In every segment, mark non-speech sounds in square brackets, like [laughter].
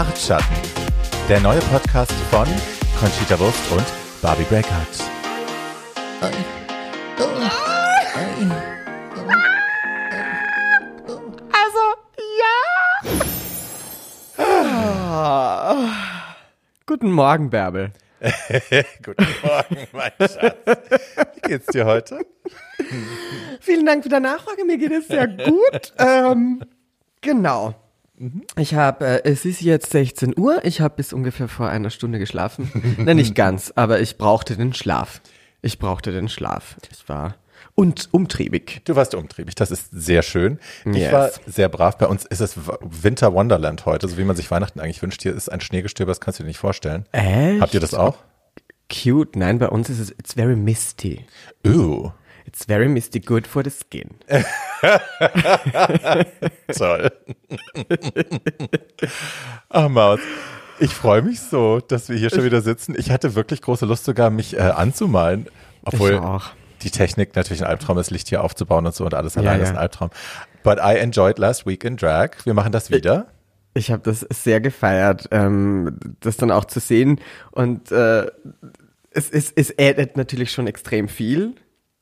Bartschatten, der neue Podcast von Conchita Wurst und Barbie Breakout. Also, ja. Guten Morgen, Bärbel. [laughs] Guten Morgen, mein Schatz. Wie geht's dir heute? Vielen Dank für deine Nachfrage. Mir geht es sehr gut. ähm, genau. Ich habe, äh, es ist jetzt 16 Uhr. Ich habe bis ungefähr vor einer Stunde geschlafen. [laughs] Nein, nicht ganz, aber ich brauchte den Schlaf. Ich brauchte den Schlaf. Ich war und umtriebig. Du warst umtriebig, das ist sehr schön. Ich Yes. war sehr brav. Bei uns ist es Winter Wonderland heute, so wie man sich Weihnachten eigentlich wünscht. Hier ist ein Schneegestöber, das kannst du dir nicht vorstellen. Echt? Habt ihr das auch? Cute. Nein, bei uns ist es, it's very misty. Uh, It's very misty, good for the skin. [laughs] toll. Ach, Maus. Ich freue mich so, dass wir hier schon wieder sitzen. Ich hatte wirklich große Lust sogar, mich äh, anzumalen. Obwohl Ich die Technik natürlich ein Albtraum ist, Licht hier aufzubauen und so und alles allein ja. ist ein Albtraum. But I enjoyed last week in Drag. Wir machen das wieder. Ich habe das sehr gefeiert, ähm, das dann auch zu sehen. Und äh, es, es, es addet natürlich schon extrem viel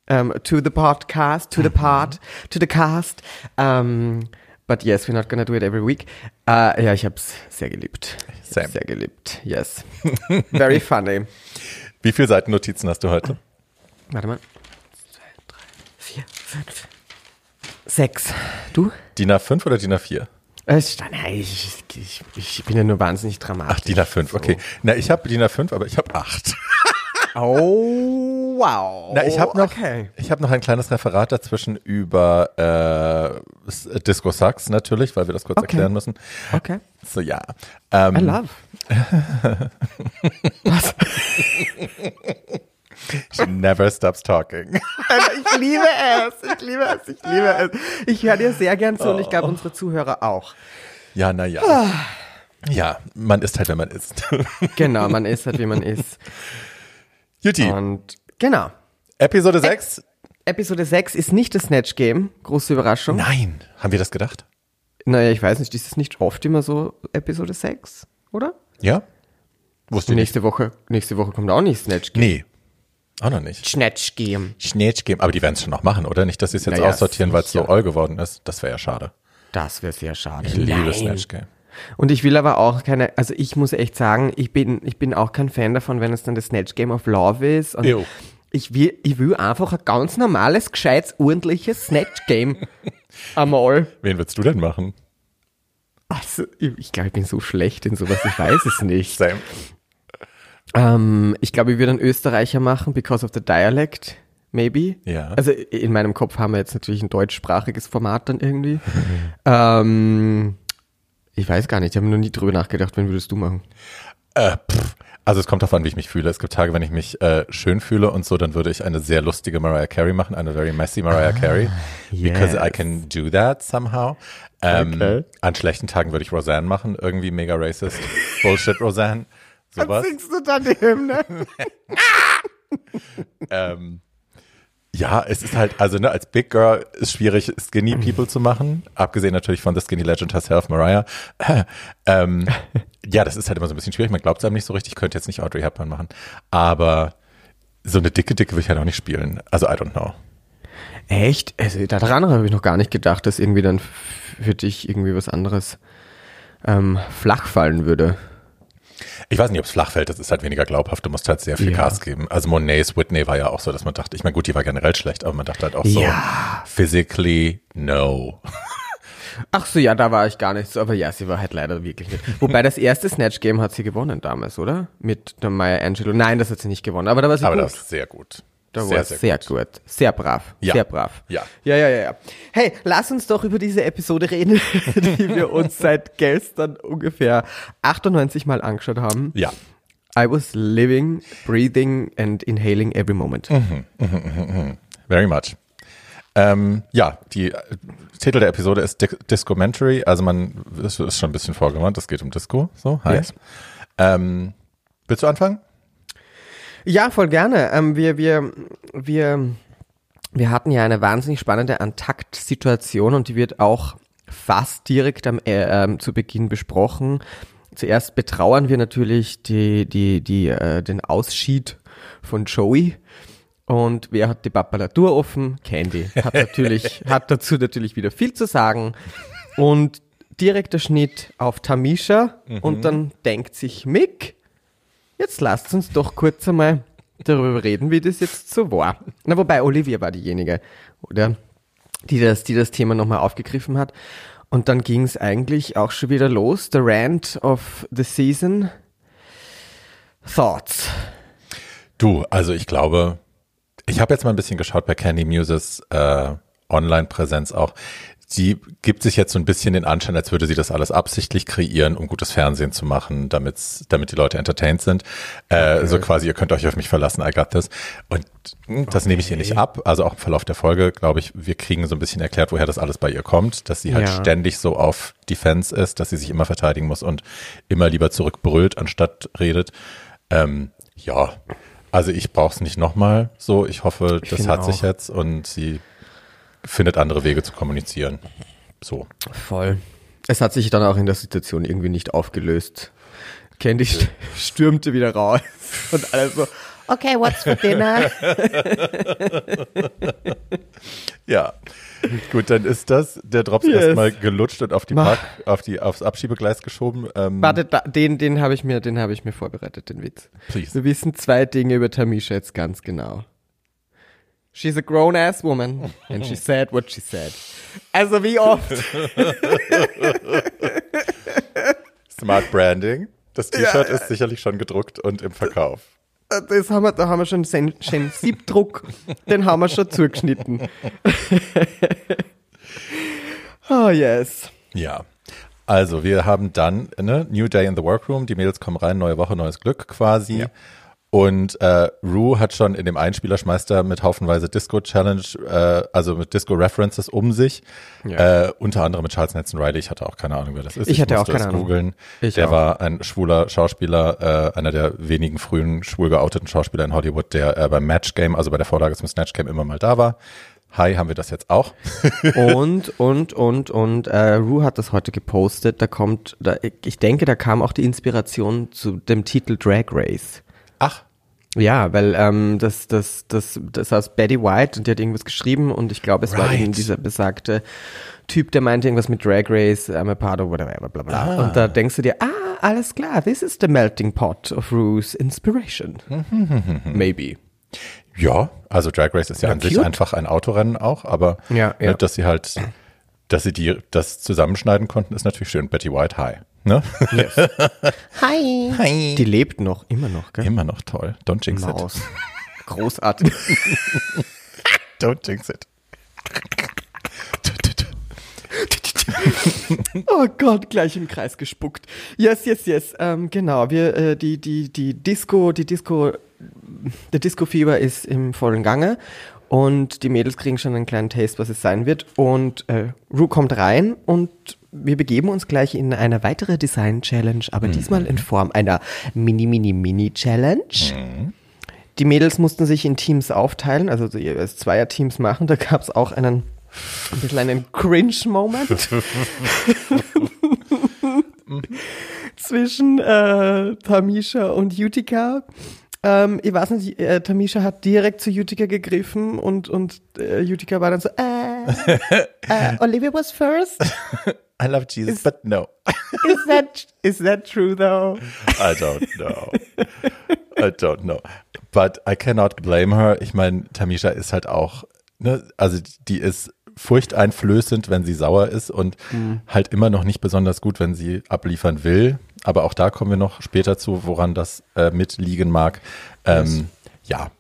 ähm, to the podcast, to the part, to the cast. Um, but yes, we're not gonna do it every week. Äh, ja, ich habe es sehr geliebt. Hab's Sehr geliebt, yes. [laughs] Very funny. Wie viele Seiten Notizen hast du heute? Warte mal. Zwei, drei, vier, fünf, sechs. Du? DIN A5 oder DIN A4? Äh, nein, ich, ich, ich bin ja nur wahnsinnig dramatisch. Ach, DIN A5, okay. Na, ich habe DIN A5, aber ich habe 8. [laughs] Oh, wow. Na, ich habe noch, Okay. ich habe noch ein kleines Referat dazwischen über äh, Disco Sucks natürlich, weil wir das kurz Okay. erklären müssen. Okay. So ja. Ähm, I love. [laughs] Was? she never stops talking. [laughs] Ich liebe es. Ich liebe es. Ich liebe es. Ich höre dir sehr gern zu und ich glaube unsere Zuhörer auch. Ja, na ja. Ja, man ist halt, wenn man ist. Genau, man ist halt, wie man ist. [laughs] Juti, Und genau. Episode 6? Episode 6 ist nicht das Snatch Game. Große Überraschung. Nein. Haben wir das gedacht? Naja, ich weiß nicht, ist es nicht oft immer so Episode 6, oder? Ja? Wusste ich nicht. Nächste Woche, nächste Woche kommt auch nicht Snatch Game. Nee. Auch noch nicht. Snatch Game. Snatch Game. Aber die werden es schon noch machen, oder? Nicht, dass sie es jetzt Naja, aussortieren, weil es so all geworden ist. Das wäre ja schade. Das wäre sehr schade. Ich liebe. Snatch Game. Und ich will aber auch keine, also ich muss echt sagen, ich bin, ich bin auch kein Fan davon, wenn es dann das Snatch Game of Love ist. Und Ew. ich will, ich will einfach ein ganz normales, gescheites, ordentliches Snatch Game. [laughs] Einmal. Wen würdest du denn machen? Also, ich, ich glaube, ich bin so schlecht in sowas, ich weiß es nicht. [laughs] Sam. Ähm, ich glaube, ich würde einen Österreicher machen, because of the dialect, maybe. Ja. Also in meinem Kopf haben wir jetzt natürlich ein deutschsprachiges Format dann irgendwie. [laughs] ähm, ich weiß gar nicht, ich habe noch nie drüber nachgedacht, wen würdest du machen? Äh, pff. Also es kommt darauf an, wie ich mich fühle. Es gibt Tage, wenn ich mich äh, schön fühle und so, dann würde ich eine sehr lustige Mariah Carey machen, eine very messy Mariah Carey, because I yes. can do that somehow. Ähm, Okay. An schlechten Tagen würde ich Roseanne machen, irgendwie mega racist, Bullshit Roseanne, [laughs] sowas. singst du dann die Hymne? [laughs] [laughs] Ähm, ja, es ist halt, also ne, als Big Girl ist schwierig, Skinny People zu machen, abgesehen natürlich von The Skinny Legend herself, Mariah. [laughs] ähm, ja, das ist halt immer so ein bisschen schwierig, man glaubt es einem nicht so richtig, könnte jetzt nicht Audrey Hepburn machen, aber so eine dicke, dicke will ich halt auch nicht spielen, also I don't know. Echt? Also daran habe ich noch gar nicht gedacht, dass irgendwie dann für dich irgendwie was anderes ähm, flach fallen würde. Ich weiß nicht, ob es flach fällt, das ist halt weniger glaubhaft, du musst halt sehr viel Ja. Gas geben. Also Monet's Whitney war ja auch so, dass man dachte, ich meine, gut, die war generell schlecht, aber man dachte halt auch so, Ja. physically, no. Ach so, ja, da war ich gar nicht so, aber ja, sie war halt leider wirklich nicht. Wobei das erste Snatch Game hat sie gewonnen damals, oder? Mit der Maya Angelou. Nein, das hat sie nicht gewonnen, aber da war sie Aber gut. das ist sehr gut. Da sehr, sie sehr, gut. Sehr brav. Ja. Sehr brav. Ja. Ja, ja, ja, ja. Hey, lass uns doch über diese Episode reden, [laughs] die wir uns [laughs] seit gestern ungefähr 98 Mal angeschaut haben. Ja. I was living, breathing and inhaling every moment. Very much. Ähm, ja, die äh, Titel der Episode ist Di Discomentary, also man ist, ist schon ein bisschen vorgewarnt, es geht um Disco, so heißt. Ähm, willst du anfangen? Ja, voll gerne. Ähm, wir, wir, wir, wir hatten ja eine wahnsinnig spannende Antakt-Situation und die wird auch fast direkt am, äh, ähm, zu Beginn besprochen zuerst betrauern wir natürlich die, die, die, äh, den Ausschied von Joey. Und wer hat die Papalatur offen? Candy. Hat natürlich, [laughs] hat dazu natürlich wieder viel zu sagen. Und direkter Schnitt auf Tamisha. Und dann denkt sich Mick, jetzt lasst uns doch kurz einmal darüber reden, wie das jetzt so war. Na, wobei Olivia war diejenige, oder? Die das, die das Thema nochmal aufgegriffen hat. Und dann ging es eigentlich auch schon wieder los. The Rant of the Season. Thoughts. Du, also ich glaube, ich habe jetzt mal ein bisschen geschaut bei Candy Muses äh, Online-Präsenz auch. Sie gibt sich jetzt so ein bisschen den Anschein, als würde sie das alles absichtlich kreieren, um gutes Fernsehen zu machen, damit's, damit die Leute entertained sind. Äh, So quasi, ihr könnt euch auf mich verlassen, I got this. Und mh, das nehme ich ihr nicht ab. Also auch im Verlauf der Folge, glaube ich, wir kriegen so ein bisschen erklärt, woher das alles bei ihr kommt, dass sie halt Ja. ständig so auf Defense ist, dass sie sich immer verteidigen muss und immer lieber zurückbrüllt, anstatt redet. Ähm, ja, also ich brauche es nicht nochmal so. Ich hoffe, das finde hat sich auch. jetzt und sie findet andere Wege zu kommunizieren. So. Voll. Es hat sich dann auch in der Situation irgendwie nicht aufgelöst. Candy st- stürmte wieder raus [laughs] und alle so, okay, what's for dinner? [laughs] Ja. Gut, dann ist das der Drops Yes. erstmal gelutscht und auf die. Park, auf die, aufs Abschiebegleis geschoben. Ähm, Warte, da, den, den habe ich mir, den habe ich mir vorbereitet, den Witz. Please. Wir wissen zwei Dinge über Tamisha jetzt ganz genau. She's a grown ass woman and she said what she said. Also wie oft? [laughs] Smart Branding. Das T-Shirt ist sicherlich schon gedruckt und im Verkauf. Das haben wir, da haben wir schon den, den Siebdruck, den haben wir schon zugeschnitten. oh [laughs] yes. Ja. Also, wir haben dann, ne, New Day in the Workroom, die Mädels kommen rein, neue Woche, neues Glück quasi. Ja. Und äh, Rue hat schon in dem Einspieler schmeißt er mit haufenweise Disco-Challenge, äh, also mit Disco-References um sich. Ja. Äh, unter anderem mit Charles Nelson Riley. Ich hatte auch keine Ahnung, wer das ist. Ich hatte auch keine Ahnung. googeln. Ich Der auch. war ein schwuler Schauspieler, äh, einer der wenigen frühen schwul geouteten Schauspieler in Hollywood, der äh, beim Match Game, also bei der Vorlage zum Snatch Game immer mal da war. Hi, haben wir das jetzt auch? [laughs] Und, und, und, und, äh, Rue hat das heute gepostet. Da kommt, da, ich denke, da kam auch die Inspiration zu dem Titel Drag Race. Ach, Ja, weil ähm, das, das, das, das heißt Betty White und die hat irgendwas geschrieben und ich glaube, es war Right. eben dieser besagte Typ, der meinte irgendwas mit Drag Race, I'm a part of whatever, bla bla bla. Ah. Und da denkst du dir, ah, alles klar, this is the melting pot of Rue's inspiration. [laughs] Maybe. Ja, also Drag Race ist ja, Ja, an sich cute. einfach ein Autorennen auch, aber Ja, ne, ja. dass sie halt, dass sie die das zusammenschneiden konnten, ist natürlich schön. Betty White, hi. Ne? [laughs] Hi. Hi. Die lebt noch, immer noch, gell? Immer noch toll. Don't jinx Maus. [laughs] Großartig. it. [laughs] Don't jinx it. Oh Gott, gleich im Kreis gespuckt. Yes, yes, yes. Ähm, genau, wir, äh, die, die, die Disco, die Disco, der Disco-Fieber ist im vollen Gange und die Mädels kriegen schon einen kleinen Taste, was es sein wird. Und äh, Rue kommt rein und wir begeben uns gleich in eine weitere Design-Challenge, aber diesmal in Form einer Mini-Mini-Mini-Challenge. Die Mädels mussten sich in Teams aufteilen, also so jeweils Zweier-Teams machen. Da gab es auch einen, ein bisschen einen Cringe-Moment [laughs] zwischen äh, Tamisha und Utica. Ähm, ich weiß nicht, äh, Tamisha hat direkt zu Utica gegriffen und, und äh, Utica war dann so, äh, äh, [laughs] Olivia was first? [laughs] I love Jesus, but no. [laughs] Is that, is that true though? I don't know. I don't know. But I cannot blame her. Ich meine, Tamisha ist halt auch, ne, also die ist furchteinflößend, wenn sie sauer ist und halt immer noch nicht besonders gut, wenn sie abliefern will. Aber auch da kommen wir noch später zu, woran das äh, mitliegen mag. Ähm, Ja,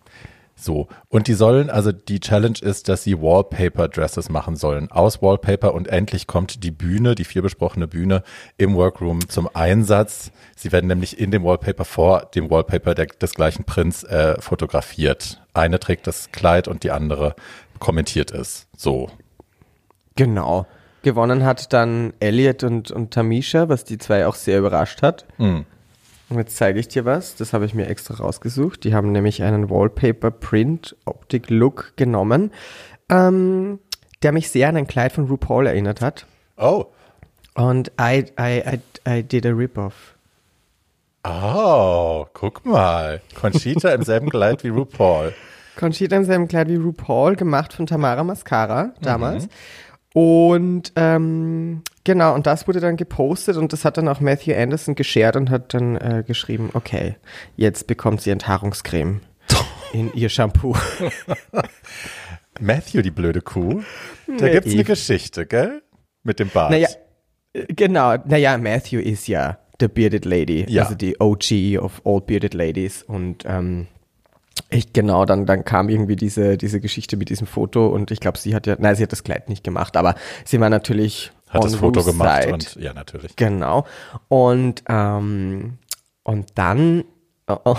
so. Und die sollen, also die Challenge ist, dass sie Wallpaper-Dresses machen sollen. Aus Wallpaper und endlich kommt die Bühne, die viel besprochene Bühne im Workroom zum Einsatz. Sie werden nämlich in dem Wallpaper vor dem Wallpaper der, des gleichen Prints äh, fotografiert. Eine trägt das Kleid und die andere kommentiert es. So. Genau. Gewonnen hat dann Elliot und, und Tamisha, was die zwei auch sehr überrascht hat. Hm. Und jetzt zeige ich dir was, das habe ich mir extra rausgesucht. Die haben nämlich einen Wallpaper Print Optic Look genommen, ähm, der mich sehr an ein Kleid von RuPaul erinnert hat. Oh. Und I, I, I, I did a rip-off. Oh, guck mal. Conchita im selben Kleid wie RuPaul. Conchita in seinem Kleid wie RuPaul, gemacht von Tamara Mascara damals. Und ähm, genau, und das wurde dann gepostet und das hat dann auch Matthew Anderson geshared und hat dann äh, geschrieben, okay, jetzt bekommt sie Enthaarungscreme [laughs] in ihr Shampoo. [laughs] Matthew, die blöde Kuh. Da Nee. gibt's eine Geschichte, gell? Mit dem Bart. Naja, äh, genau, naja, Matthew ist ja the Bearded Lady, Ja. also die OG of all Bearded Ladies und ähm, ich, genau, dann, dann kam irgendwie diese, diese Geschichte mit diesem Foto und ich glaube, sie hat ja, nein, sie hat das Kleid nicht gemacht, aber sie war natürlich Hat das Foto gemacht side. und ja, natürlich. Genau. Und, ähm, und dann, oh, oh,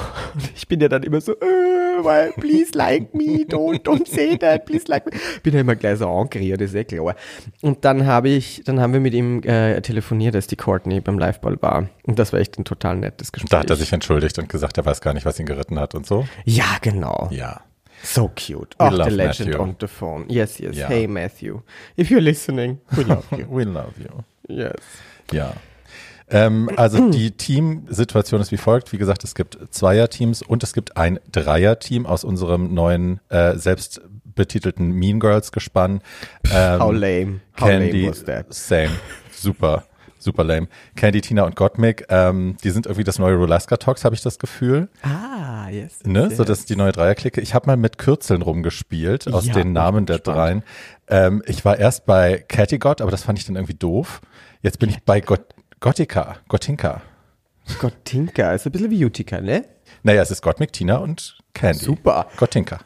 ich bin ja dann immer so, äh, weil, please like me, don't, don't say that, please like me. Bin ja immer gleich so das ist eh klar. Und dann habe ich, dann haben wir mit ihm äh, telefoniert, als die Courtney beim Liveball war. Und das war echt ein total nettes Gespräch. Da hat er sich entschuldigt und gesagt, er weiß gar nicht, was ihn geritten hat und so. ja, genau. Ja. So cute. We Oh, the legend Matthew. on the phone. Yes, yes. Ja. Hey, Matthew. If you're listening, we love you. [laughs] We love you. yes. Ja. Ähm, also die Teamsituation ist wie folgt. Wie gesagt, es gibt Zweierteams und es gibt ein Dreierteam aus unserem neuen äh, selbst betitelten Mean Girls Gespann. Ähm, How lame. How Candy, lame was that? same, super, super lame. Candy, Tina und Gottmik, ähm, die sind irgendwie das neue Rolaska Talks, habe ich das Gefühl. Ah, yes. Ne? yes. So, das ist die neue Dreierklicke. Ich habe mal mit Kürzeln rumgespielt aus Ja, den Namen der spannend. dreien. Ähm, ich war erst bei Cattigott, aber das fand ich dann irgendwie doof. Jetzt bin ich bei Gott, Gottika, Gottinka. Gottinka, ist ein bisschen wie Utica, ne? Naja, es ist Gottmik, Tina und Candy. Super. Gottinka.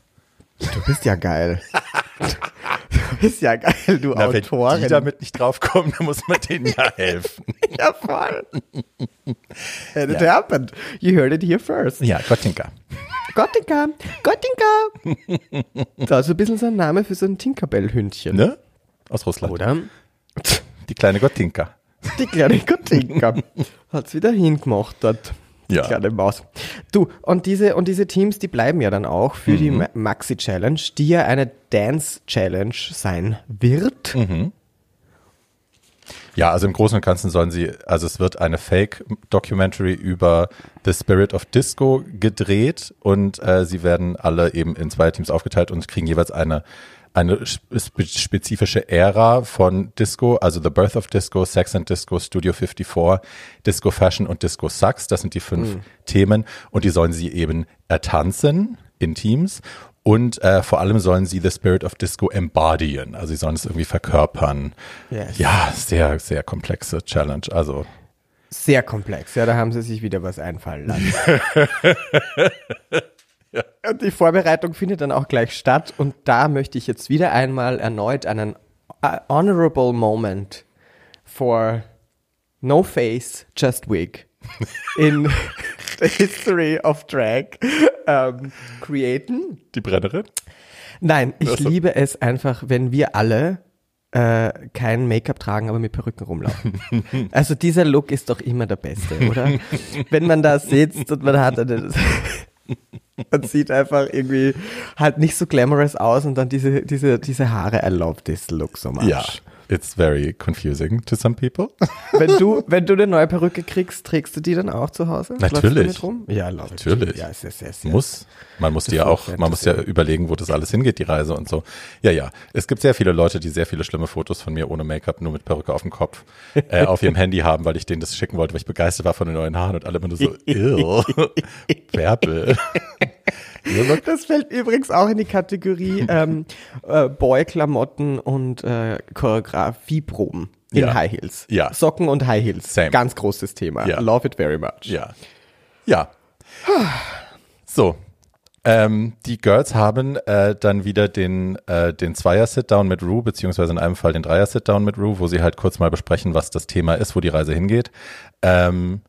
Du bist ja geil. du bist ja geil, du Na, wenn Autorin. die damit nicht draufkommen, dann muss man denen ja helfen. [laughs] ja, voll. [laughs] And it happened. You heard it here first. Ja, Gottinka. Gottinka, Gottinka. Das ist ein bisschen so ein Name für so ein Tinkerbell-Hündchen. Ne? Aus Russland. Oder? Die kleine Gottinka. Die kleine Gottinka. Hat's wieder hingemacht dort. Die Ja. kleine Maus. Du, und diese, und diese Teams, die bleiben ja dann auch für die Ma- Maxi Challenge, die ja eine Dance Challenge sein wird. Ja, also im Großen und Ganzen sollen sie, also es wird eine Fake-Documentary über The Spirit of Disco gedreht und äh, sie werden alle eben in zwei Teams aufgeteilt und kriegen jeweils eine eine spe spezifische Ära von Disco, also The Birth of Disco, Sex and Disco, Studio 54, Disco Fashion und Disco Sucks. Das sind die fünf Themen und die sollen sie eben ertanzen in Teams und äh, vor allem sollen sie The Spirit of Disco embodyen, also sie sollen es irgendwie verkörpern. Yes. Ja, sehr, sehr komplexe Challenge. Also Sehr komplex, ja, da haben sie sich wieder was einfallen lassen. [laughs] Und die Vorbereitung findet dann auch gleich statt und da möchte ich jetzt wieder einmal erneut einen uh, honorable moment for No Face, Just Wig in [laughs] the history of drag ähm, createn. die Brennerin. Nein, ich Ach so. liebe es einfach, wenn wir alle äh, kein Make-up tragen, aber mit Perücken rumlaufen. [laughs] also dieser Look ist doch immer der beste, oder? [laughs] wenn man da sitzt und man hat eine, man sieht einfach irgendwie halt nicht so glamorous aus und dann diese, diese, diese Haare, I love this look so much. Ja, it's very confusing to some people. [laughs] Wenn du, wenn du eine neue Perücke kriegst, trägst du die dann auch zu Hause? Natürlich. Ja. Natürlich. Ja, sehr, sehr, sehr. muss. Man muss die ja auch, man muss ja überlegen, wo das alles hingeht, die Reise und so. Ja, ja. Es gibt sehr viele Leute, die sehr viele schlimme Fotos von mir ohne Make-up, nur mit Perücke auf dem Kopf, äh, auf ihrem Handy haben, weil ich denen das schicken wollte, weil ich begeistert war von den neuen Haaren und alle immer nur so, [laughs] ill, Bärbel. [laughs] Das fällt übrigens auch in die Kategorie [laughs] ähm, äh, Boy-Klamotten und äh, Choreografieproben in Ja. High Heels. Ja. Socken und High Heels. Same. Ganz großes Thema. Ja. Love it very much. Ja. Ja. So. Ähm, die Girls haben äh, dann wieder den, äh, den Zweier-Sit-Down mit Rue, beziehungsweise in einem Fall den Dreier-Sit-Down mit Rue, wo sie halt kurz mal besprechen, was das Thema ist, wo die Reise hingeht. Ähm,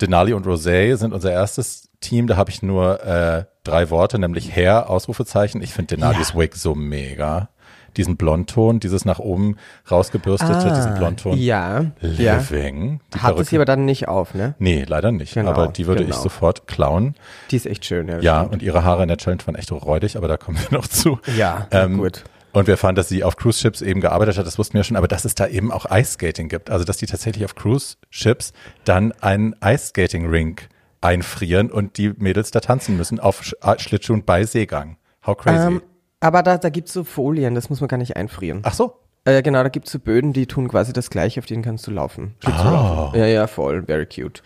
Denali und Rosé sind unser erstes Team. Da habe ich nur äh, drei Worte, nämlich Hair, Ausrufezeichen. Ich finde Denalis Ja. Wig so mega. Diesen Blondton, dieses nach oben rausgebürstete, diesen Blondton. Ah, Ja. ja. Living. Die Hatte sie aber dann nicht auf, ne? Nee, leider nicht. Genau, aber die würde ich genau. sofort klauen. Die ist echt schön, ja. Ja, und ihre Haare in der Challenge waren echt räudig, aber da kommen wir [laughs] noch zu. Ja, ähm, gut. Und wir erfahren, dass sie auf Cruise Ships eben gearbeitet hat, das wussten wir schon, aber dass es da eben auch Ice Skating gibt. Also, dass die tatsächlich auf Cruise Ships dann einen Ice Skating Rink einfrieren und die Mädels da tanzen müssen auf Sch äh, Schlittschuhen bei Seegang. How crazy. Ähm, aber da, da gibt's so Folien, das muss man gar nicht einfrieren. Ach so. Äh, genau, da gibt's so Böden, die tun quasi das gleiche, auf denen kannst du laufen. Schlittschuh Ah. laufen. Ja, ja, voll, very cute.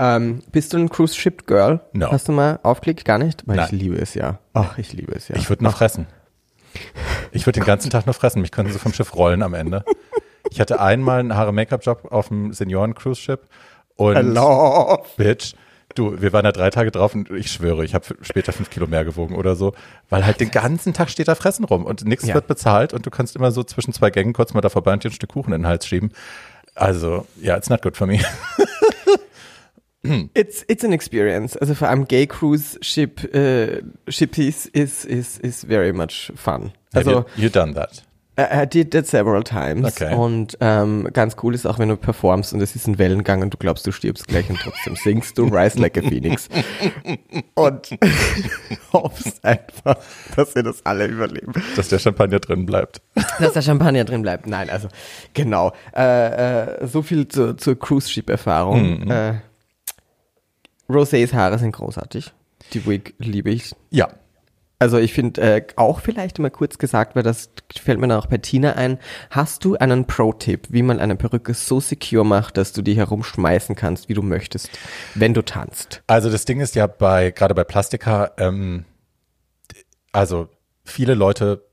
Ähm, bist du ein Cruise Ship Girl? No. Hast du mal aufgelegt? Gar nicht? Weil ich Nein. liebe es ja. Ach, ich liebe es ja. Ich würde nur fressen. Ich würde den ganzen Tag nur fressen. Mich könnten sie vom Schiff rollen am Ende. Ich hatte einmal einen Haare-Make-up-Job auf dem Senioren-Cruise-Ship und Hello. Bitch, du, wir waren da drei Tage drauf und ich schwöre, ich habe später fünf Kilo mehr gewogen oder so, weil halt den ganzen Tag steht da Fressen rum und nichts Ja. wird bezahlt und du kannst immer so zwischen zwei Gängen kurz mal da vorbei und dir ein Stück Kuchen in den Hals schieben. Also, ja, it's not good for me. [laughs] It's, it's an experience. Also vor allem Gay Cruise Ship, äh, Shippies is, is, is very much fun. Have Also, you, you done that? I I did that several times. Okay. Und ähm, ganz cool ist auch, wenn du performst und es ist ein Wellengang und du glaubst, du stirbst gleich und trotzdem singst du Rise Like a Phoenix. [laughs] und [laughs] hoffst einfach, dass wir das alle überleben. Dass der Champagner drin bleibt. Dass der Champagner drin bleibt. Nein, also genau. Äh, äh, so viel zu, zur Cruise Ship Erfahrung. Äh, Rosés Haare sind großartig. Die Wig liebe ich. Ja. Also ich finde äh, auch vielleicht mal kurz gesagt, weil das fällt mir dann auch bei Tina ein, hast du einen Pro-Tipp, wie man eine Perücke so secure macht, dass du die herumschmeißen kannst, wie du möchtest, wenn du tanzt? Also das Ding ist ja bei, gerade bei Plastika, ähm, also viele Leute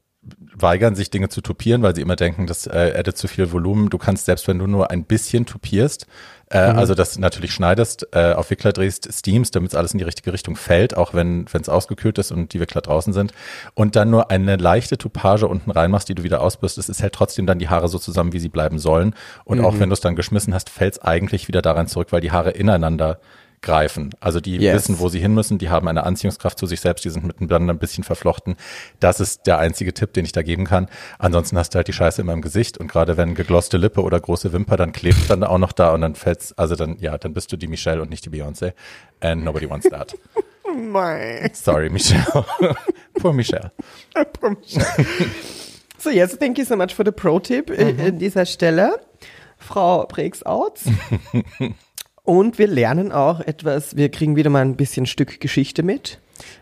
weigern sich Dinge zu tupieren, weil sie immer denken, das äh, addet zu viel Volumen. Du kannst selbst, wenn du nur ein bisschen tupierst, äh, also das natürlich schneidest, äh, auf Wickler drehst, steamst, damit es alles in die richtige Richtung fällt, auch wenn es ausgekühlt ist und die Wickler draußen sind und dann nur eine leichte Tupage unten reinmachst, die du wieder ausbürstest, es hält trotzdem dann die Haare so zusammen, wie sie bleiben sollen. Und auch wenn du es dann geschmissen hast, fällt es eigentlich wieder daran zurück, weil die Haare ineinander greifen. Also die Yes. wissen, wo sie hin müssen, die haben eine Anziehungskraft zu sich selbst, die sind miteinander ein bisschen verflochten. Das ist der einzige Tipp, den ich da geben kann. Ansonsten hast du halt die Scheiße immer im Gesicht und gerade wenn geglosste Lippe oder große Wimper, dann klebt dann auch noch da und dann fällt's, also dann, ja, dann bist du die Michelle und nicht die Beyoncé. And nobody wants that. [laughs] Sorry, Michelle. [laughs] [laughs] Poor Michelle. So, jetzt thank you so much for the Pro-Tipp äh, an dieser Stelle. Frau Breaks-Outs. Und wir lernen auch etwas, wir kriegen wieder mal ein bisschen Stück Geschichte mit,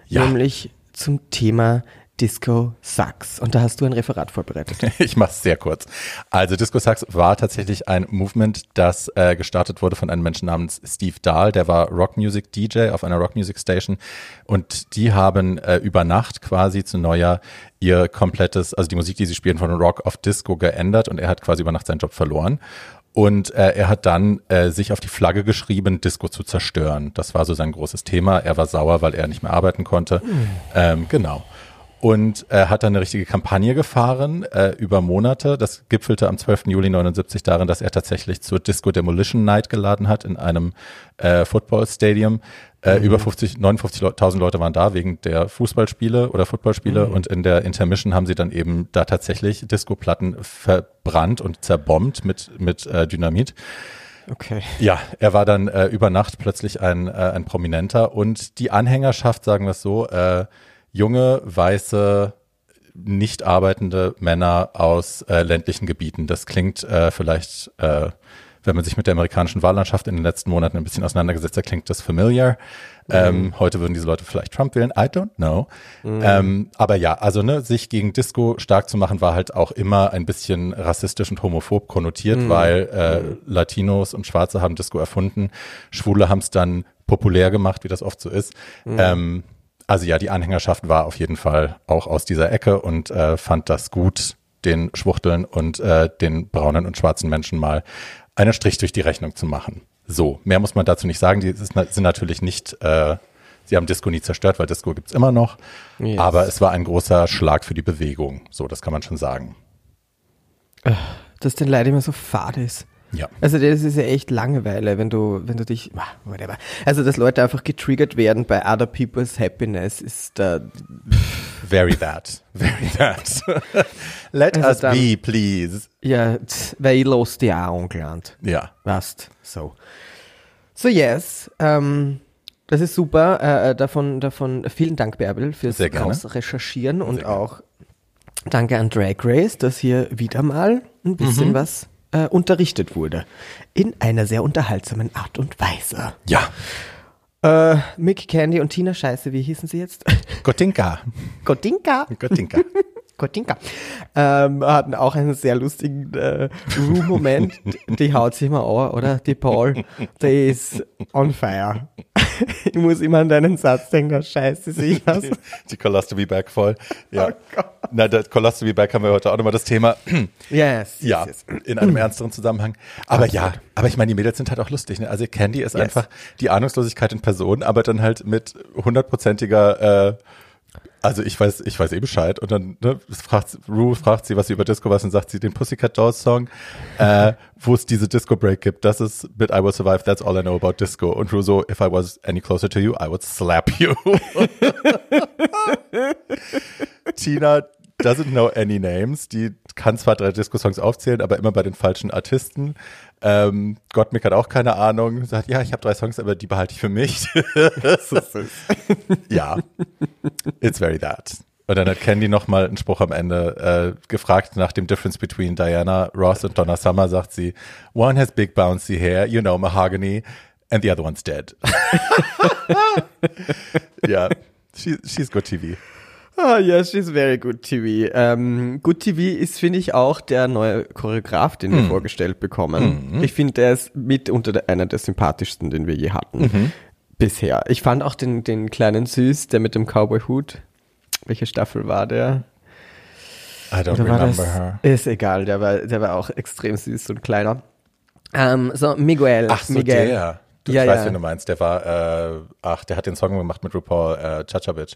Ja. nämlich zum Thema Disco Sucks. Und da hast du ein Referat vorbereitet. [laughs] Ich mache es sehr kurz. Also Disco Sax war tatsächlich ein Movement, das äh, gestartet wurde von einem Menschen namens Steve Dahl, der war Rockmusic DJ auf einer Rockmusic Station und die haben äh, über Nacht quasi zu Neujahr ihr komplettes, also die Musik, die sie spielen, von Rock auf Disco geändert und er hat quasi über Nacht seinen Job verloren. Und äh, er hat dann äh, sich auf die Flagge geschrieben, Disco zu zerstören. Das war so sein großes Thema. Er war sauer, weil er nicht mehr arbeiten konnte. Ähm, genau. Und äh, hat dann eine richtige Kampagne gefahren äh, über Monate. Das gipfelte am 12. Juli 79 darin, dass er tatsächlich zur Disco Demolition Night geladen hat in einem äh, Football Stadium. Äh, Über 50, 59.000 Leute waren da wegen der Fußballspiele oder Footballspiele und in der Intermission haben sie dann eben da tatsächlich Disco-Platten verbrannt und zerbombt mit, mit äh, Dynamit. Okay. Ja, er war dann äh, über Nacht plötzlich ein, äh, ein Prominenter und die Anhängerschaft, sagen wir es so, äh, junge, weiße, nicht arbeitende Männer aus äh, ländlichen Gebieten. Das klingt äh, vielleicht, äh, wenn man sich mit der amerikanischen Wahllandschaft in den letzten Monaten ein bisschen auseinandergesetzt hat, klingt das familiar. Ähm, heute würden diese Leute vielleicht Trump wählen. I don't know. Ähm, aber ja, also ne, sich gegen Disco stark zu machen, war halt auch immer ein bisschen rassistisch und homophob konnotiert, weil äh, Latinos und Schwarze haben Disco erfunden. Schwule haben es dann populär gemacht, wie das oft so ist. Ähm, also ja, die Anhängerschaft war auf jeden Fall auch aus dieser Ecke und äh, fand das gut, den Schwuchteln und äh, den braunen und schwarzen Menschen mal einen Strich durch die Rechnung zu machen. So, mehr muss man dazu nicht sagen. Die ist, sind natürlich nicht, äh, sie haben Disco nie zerstört, weil Disco gibt's immer noch. Yes. Aber es war ein großer Schlag für die Bewegung. So, das kann man schon sagen. Dass den Leid immer so fad ist. Ja. Also das ist ja echt Langeweile, wenn du, wenn du dich, ah, whatever. Also dass Leute einfach getriggert werden bei other people's happiness ist da, Very that. Very that. [laughs] Let Also us dann- be, please. Ja, weil ich los die Augen gelernt. Ja. Weißt, so. So yes, ähm, das ist super. Äh, äh, davon, davon vielen Dank, Bärbel, fürs. Recherchieren und auch danke an Drag Race, dass hier wieder mal ein Mhm. bisschen was äh, unterrichtet wurde. In einer sehr unterhaltsamen Art und Weise. Ja. Äh, Mick Candy und Tina Scheiße, wie hießen sie jetzt? Gotinka. Gotinka. Gotinka. Gotinka. Ähm, hatten auch einen sehr lustigen äh, Room-Moment. Die haut sich immer an, oder? Die Paul, die ist on fire. [laughs] ich muss immer an deinen Satz denken, oh, scheiße, sehe aus. Die, die Colostomy Bag voll. Ja. Oh Gott. Na, der Colostomy Bag haben wir heute auch nochmal das Thema. Yes. Ja, yes, in einem ernsteren Zusammenhang. Aber ja, aber ich meine, die Mädels sind halt auch lustig. Ne? Also Candy ist Yes. einfach die Ahnungslosigkeit in Person, aber dann halt mit hundertprozentiger, äh, also ich weiß, ich weiß eh Bescheid. Und dann ne, fragt Rue fragt sie, was sie über Disco weiß und sagt sie den Pussycat Dolls Song, äh, [laughs] wo es diese Disco Break gibt. Das ist mit I Will Survive. That's all I know about Disco. Und Rue so, if I was any closer to you, I would slap you. [laughs] Tina doesn't know any names. Die kann zwar drei Disco-Songs aufzählen, aber immer bei den falschen Artisten. Ähm, Gottmik hat auch keine Ahnung. Sagt, ja, ich habe drei Songs, aber die behalte ich für mich. [laughs] ja, it's very that. Und dann hat Candy nochmal einen Spruch am Ende äh, gefragt nach dem Difference between Diana Ross und Donna Summer, sagt sie, one has big bouncy hair, you know, mahogany, and the other one's dead. [laughs] ja, she, she's good TV. Oh, yes, she's very good TV. Ähm, good TV ist, finde ich, auch der neue Choreograf, den wir vorgestellt bekommen. Ich finde, der ist mit unter der, einer der sympathischsten, den wir je hatten. Bisher. Ich fand auch den, den kleinen Süß, der mit dem Cowboy-Hut. Welche Staffel war der? I don't remember das? her. Ist egal, der war, der war auch extrem süß und kleiner. Ähm, so, Miguel. Ach so, Miguel. der. Du, Ja, ich weiß, ja. wen du meinst. Der war, äh, ach, der hat den Song gemacht mit RuPaul äh, Chachabic.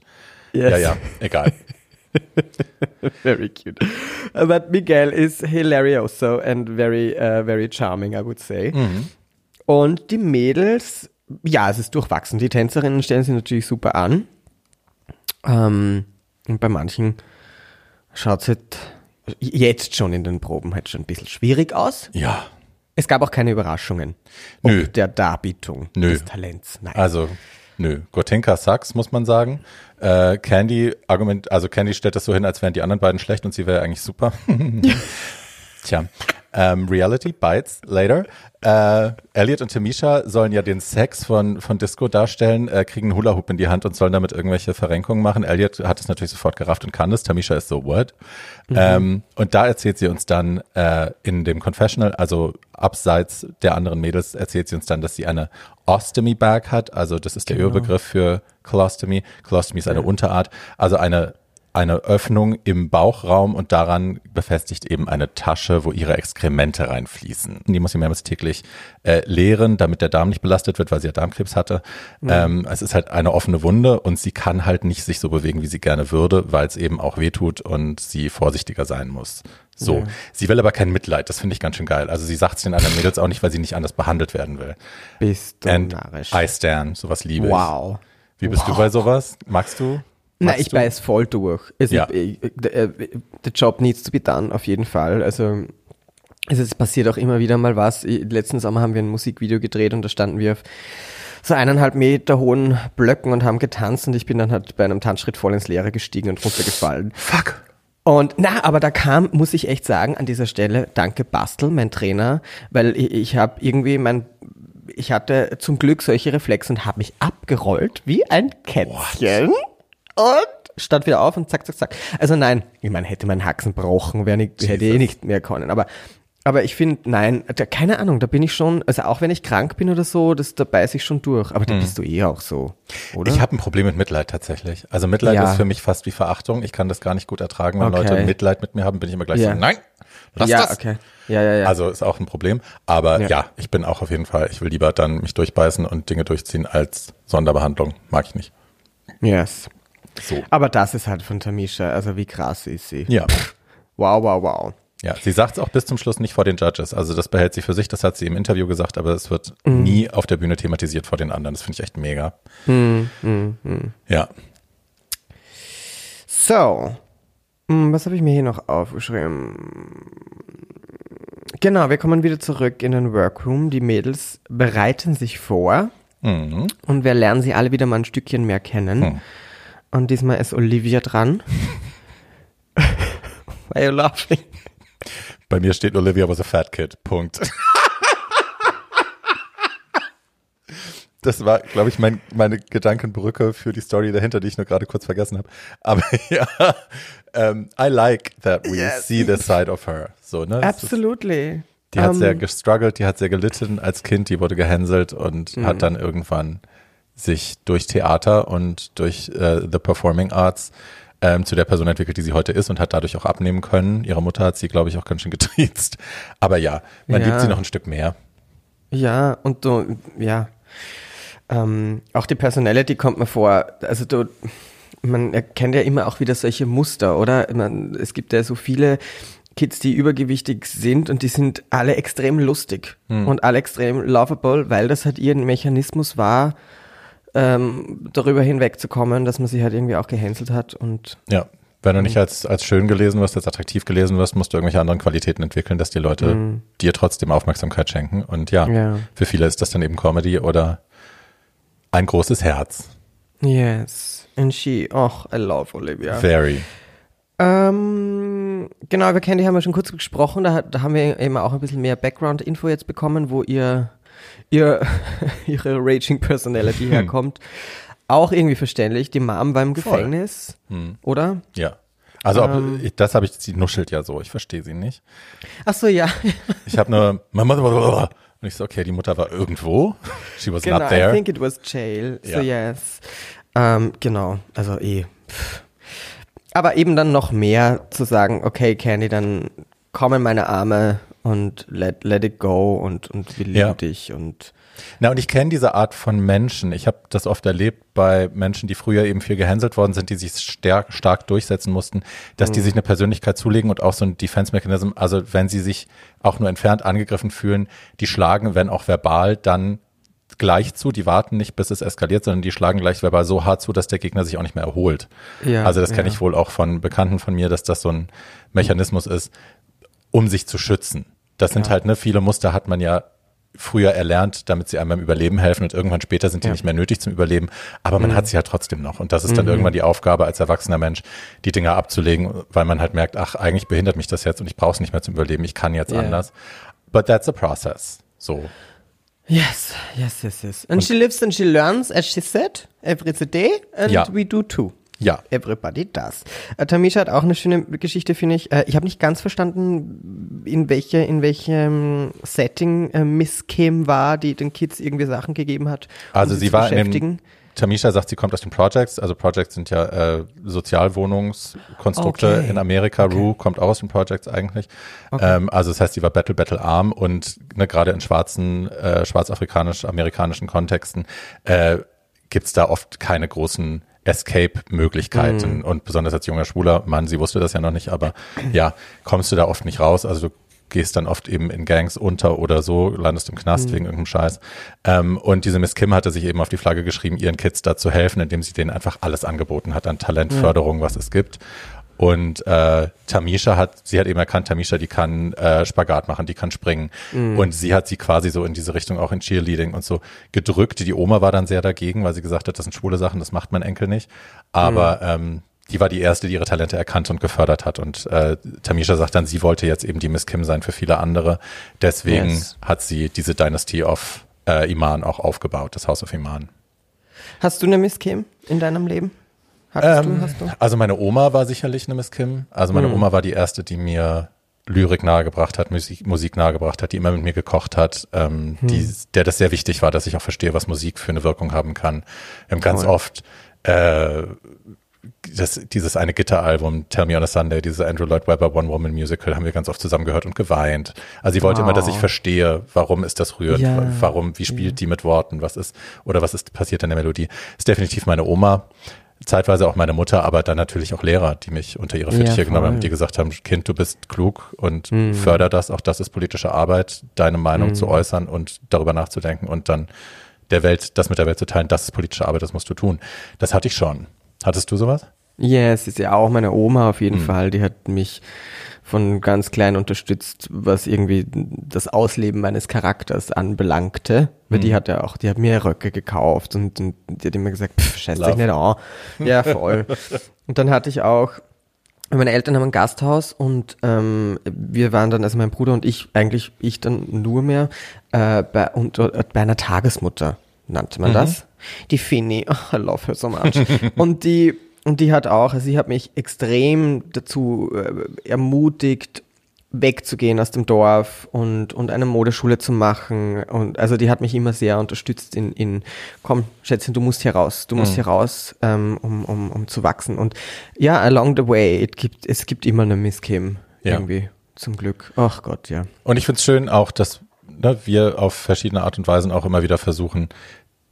Yes. Ja, ja, egal. [laughs] Very cute. But Miguel is hilarioso and very, uh, very charming, I would say. Und die Mädels, ja, es ist durchwachsen. Die Tänzerinnen stellen sich natürlich super an. Ähm, und bei manchen schaut es halt jetzt schon in den Proben halt schon ein bisschen schwierig aus. Ja, Es gab auch keine Überraschungen. Nö. Der Darbietung Nö. des Talents. Nein. also, nö. Gotenka sucks, muss man sagen. Äh, Candy Argument, also Candy stellt das so hin, als wären die anderen beiden schlecht und sie wäre eigentlich super. [laughs] Tja. Ähm, Reality Bites later. Äh, Elliot und Tamisha sollen ja den Sex von, von Disco darstellen, äh, kriegen einen Hula Hoop in die Hand und sollen damit irgendwelche Verrenkungen machen. Elliot hat es natürlich sofort gerafft und kann es. Tamisha ist so, what? Ähm, und da erzählt sie uns dann äh, in dem Confessional, also abseits der anderen Mädels, erzählt sie uns dann, dass sie eine Ostomy Bag hat. Also das ist der Überbegriff für Colostomy. Colostomy ist eine Unterart. Also eine eine Öffnung im Bauchraum und daran befestigt eben eine Tasche, wo ihre Exkremente reinfließen. Die muss sie mehrmals täglich äh, leeren, damit der Darm nicht belastet wird, weil sie ja Darmkrebs hatte. Ähm, es ist halt eine offene Wunde und sie kann halt nicht sich so bewegen, wie sie gerne würde, weil es eben auch wehtut und sie vorsichtiger sein muss. So, sie will aber kein Mitleid, das finde ich ganz schön geil. Also sie sagt es den anderen Mädels auch nicht, weil sie nicht anders behandelt werden will. Bist du And narrisch. I stand, sowas liebe ich. Wow. Wie bist du bei sowas? Magst du? Nein, ich beiß voll durch. Also Ja. ich, ich, der, der Job needs to be done, auf jeden Fall. Also es ist- passiert auch immer wieder mal was. Letzten Sommer haben wir ein Musikvideo gedreht und da standen wir auf so eineinhalb Meter hohen Blöcken und haben getanzt und ich bin dann halt bei einem Tanzschritt voll ins Leere gestiegen und runtergefallen. Fuck. Und na, aber da kam, muss ich echt sagen, an dieser Stelle, danke Bastel, mein Trainer, weil ich, ich habe irgendwie mein, ich hatte zum Glück solche Reflexe und habe mich abgerollt wie ein Kätzchen und stand wieder auf und zack, zack, zack. Also nein, ich meine, hätte mein Haxen brochen, wäre nicht, hätte ich eh nicht mehr können. Aber, aber ich finde, nein, da, keine Ahnung, da bin ich schon, also auch wenn ich krank bin oder so, das, da beiß ich schon durch. Aber da bist du eh auch so, oder? Ich habe ein Problem mit Mitleid tatsächlich. Also Mitleid Ja. ist für mich fast wie Verachtung. Ich kann das gar nicht gut ertragen, wenn Okay. Leute Mitleid mit mir haben, bin ich immer gleich Ja. so, nein, lass ja, das. okay. Ja, ja, ja. Also ist auch ein Problem. Aber Ja. ja. ich bin auch auf jeden Fall, ich will lieber dann mich durchbeißen und Dinge durchziehen als Sonderbehandlung. Mag ich nicht. yes. So. Aber das ist halt von Tamisha, also wie krass ist sie. Ja. Wow, wow, wow. Ja, sie sagt es auch bis zum Schluss nicht vor den Judges. Also das behält sie für sich, das hat sie im Interview gesagt, aber es wird Mhm. nie auf der Bühne thematisiert vor den anderen. Das finde ich echt mega. Mhm, Ja. So, hm, was habe ich mir hier noch aufgeschrieben? Genau, wir kommen wieder zurück in den Workroom. Die Mädels bereiten sich vor Mhm. und wir lernen sie alle wieder mal ein Stückchen mehr kennen. Und diesmal ist Olivia dran. [laughs] Why are you laughing? Bei mir steht Olivia was a fat kid. Punkt. das war, glaube ich, mein, meine Gedankenbrücke für die Story dahinter, die ich nur gerade kurz vergessen habe. Aber [laughs] ja, um, I like that we yes. see the side of her. So, ne? Absolutely. Die hat um, sehr gestruggelt, die hat sehr gelitten als Kind, die wurde gehänselt und mhm. hat dann irgendwann sich durch Theater und durch äh, The Performing Arts ähm, zu der Person entwickelt, die sie heute ist und hat dadurch auch abnehmen können. Ihre Mutter hat sie, glaube ich, auch ganz schön getriezt. [laughs] Aber ja, man ja. liebt sie noch ein Stück mehr. Ja, und du, ja. Ähm, auch die Personality kommt mir vor. Also du, man erkennt ja immer auch wieder solche Muster, oder? Man, es gibt ja so viele Kids, die übergewichtig sind und die sind alle extrem lustig hm. und alle extrem lovable, weil das halt ihren Mechanismus war, ähm, darüber hinwegzukommen, dass man sie halt irgendwie auch gehänselt hat und ja. Wenn du nicht als, als schön gelesen wirst, als attraktiv gelesen wirst, musst du irgendwelche anderen Qualitäten entwickeln, dass die Leute mm. dir trotzdem Aufmerksamkeit schenken. Und ja, ja, für viele ist das dann eben Comedy oder ein großes Herz. Yes. And she, oh, I love Olivia. Very. Ähm, genau, über Candy haben wir schon kurz gesprochen. Da, da haben wir eben auch ein bisschen mehr Background-Info jetzt bekommen, wo ihr ihr, [laughs] ihre Raging Personality hm. herkommt. Auch irgendwie verständlich. Die Mom war im Gefängnis, hm. oder? Ja. Also ähm, ob, das habe ich, sie nuschelt ja so, ich verstehe sie nicht. Ach so, ja. [laughs] ich habe nur, und ich so, okay, die Mutter war irgendwo. [laughs] She was genau, not there. I think it was jail. So ja. yes. Ähm, genau, also eh. Aber eben dann noch mehr zu sagen, okay, Candy, dann kommen meine Arme und let, let it go und, und wir lieben ja. dich und na, und ich kenne diese Art von Menschen. Ich habe das oft erlebt bei Menschen, die früher eben viel gehänselt worden sind, die sich stark, stark durchsetzen mussten, dass mhm. die sich eine Persönlichkeit zulegen und auch so ein Defense-Mechanism, also wenn sie sich auch nur entfernt angegriffen fühlen, die schlagen, wenn auch verbal, dann gleich zu, die warten nicht, bis es eskaliert, sondern die schlagen gleich verbal so hart zu, dass der Gegner sich auch nicht mehr erholt. Ja, also das kenne ja. ich wohl auch von Bekannten von mir, dass das so ein Mechanismus ist, um sich zu schützen. Das sind ja. halt, ne, viele Muster hat man ja früher erlernt, damit sie einem beim Überleben helfen und irgendwann später sind die ja. nicht mehr nötig zum Überleben, aber man mhm. hat sie halt trotzdem noch und das ist dann mhm. irgendwann die Aufgabe als erwachsener Mensch, die Dinge abzulegen, weil man halt merkt, ach, eigentlich behindert mich das jetzt und ich brauche es nicht mehr zum Überleben, ich kann jetzt yeah. anders. But that's a process. So. Yes, yes, yes, yes. And und she lives and she learns, as she said, every day and ja. we do too. Ja. Everybody does. Äh, Tamisha hat auch eine schöne Geschichte, finde ich. Äh, ich habe nicht ganz verstanden, in welche, in welchem Setting äh, Miss Kim war, die den Kids irgendwie Sachen gegeben hat. Um also sie war in dem, Tamisha sagt, sie kommt aus den Projects. Also Projects sind ja äh, Sozialwohnungskonstrukte okay. in Amerika. Okay. Rue kommt auch aus den Projects eigentlich. Okay. Ähm, also das heißt, sie war Battle Battle Arm und ne, gerade in schwarzen, äh, schwarzafrikanisch-amerikanischen Kontexten äh, gibt da oft keine großen Escape-Möglichkeiten. Mhm. Und besonders als junger schwuler Mann, sie wusste das ja noch nicht, aber ja, kommst du da oft nicht raus. Also du gehst dann oft eben in Gangs unter oder so, landest im Knast mhm. wegen irgendeinem Scheiß. Ähm, und diese Miss Kim hatte sich eben auf die Flagge geschrieben, ihren Kids da zu helfen, indem sie denen einfach alles angeboten hat an Talentförderung, ja. was es gibt. Und äh, Tamisha hat, sie hat eben erkannt, Tamisha, die kann äh, Spagat machen, die kann springen. Mhm. Und sie hat sie quasi so in diese Richtung auch in Cheerleading und so gedrückt. Die Oma war dann sehr dagegen, weil sie gesagt hat, das sind schwule Sachen, das macht mein Enkel nicht. Aber mhm. ähm, die war die erste, die ihre Talente erkannt und gefördert hat. Und äh, Tamisha sagt dann, sie wollte jetzt eben die Miss Kim sein für viele andere. Deswegen yes. hat sie diese Dynasty of äh, Iman auch aufgebaut, das Haus of Iman. Hast du eine Miss Kim in deinem Leben? Ähm, du, du? Also meine Oma war sicherlich eine Miss Kim. Also meine hm. Oma war die erste, die mir Lyrik nahegebracht hat, Musik, Musik nahegebracht hat, die immer mit mir gekocht hat, ähm, hm. die, der das sehr wichtig war, dass ich auch verstehe, was Musik für eine Wirkung haben kann. Haben ganz oft äh, das, dieses eine Gitteralbum, Tell Me on a Sunday, dieses Andrew Lloyd Webber One Woman Musical, haben wir ganz oft zusammen gehört und geweint. Also sie wollte wow. immer, dass ich verstehe, warum ist das rührend, yeah. warum, wie spielt yeah. die mit Worten, was ist, oder was ist passiert in der Melodie. Ist definitiv meine Oma zeitweise auch meine Mutter, aber dann natürlich auch Lehrer, die mich unter ihre Fittiche ja, genommen haben, die gesagt haben, Kind, du bist klug und mhm. förder das, auch das ist politische Arbeit, deine Meinung mhm. zu äußern und darüber nachzudenken und dann der Welt, das mit der Welt zu teilen, das ist politische Arbeit, das musst du tun. Das hatte ich schon. Hattest du sowas? Ja, es ist ja auch meine Oma auf jeden mhm. Fall, die hat mich von ganz klein unterstützt, was irgendwie das Ausleben meines Charakters anbelangte. Weil mhm. die hat ja auch, die hat mir Röcke gekauft und, und die hat immer gesagt, pff, scheiß dich nicht an. Ja, voll. [laughs] und dann hatte ich auch, meine Eltern haben ein Gasthaus und ähm, wir waren dann, also mein Bruder und ich, eigentlich ich dann nur mehr, äh, bei, und, äh, bei einer Tagesmutter nannte man das. Die Finny, oh, [laughs] I love her so much. [laughs] und die, und die hat auch, also sie hat mich extrem dazu äh, ermutigt, wegzugehen aus dem Dorf und, und eine Modeschule zu machen. Und also die hat mich immer sehr unterstützt in, in komm, Schätzchen, du musst hier raus, du musst hier raus, ähm, um, um, um zu wachsen. Und ja, along the way, it gibt, es gibt immer eine Miss Kim Ja. irgendwie, zum Glück. Ach Gott, ja. Und ich finde es schön auch, dass ne, wir auf verschiedene Art und Weisen auch immer wieder versuchen,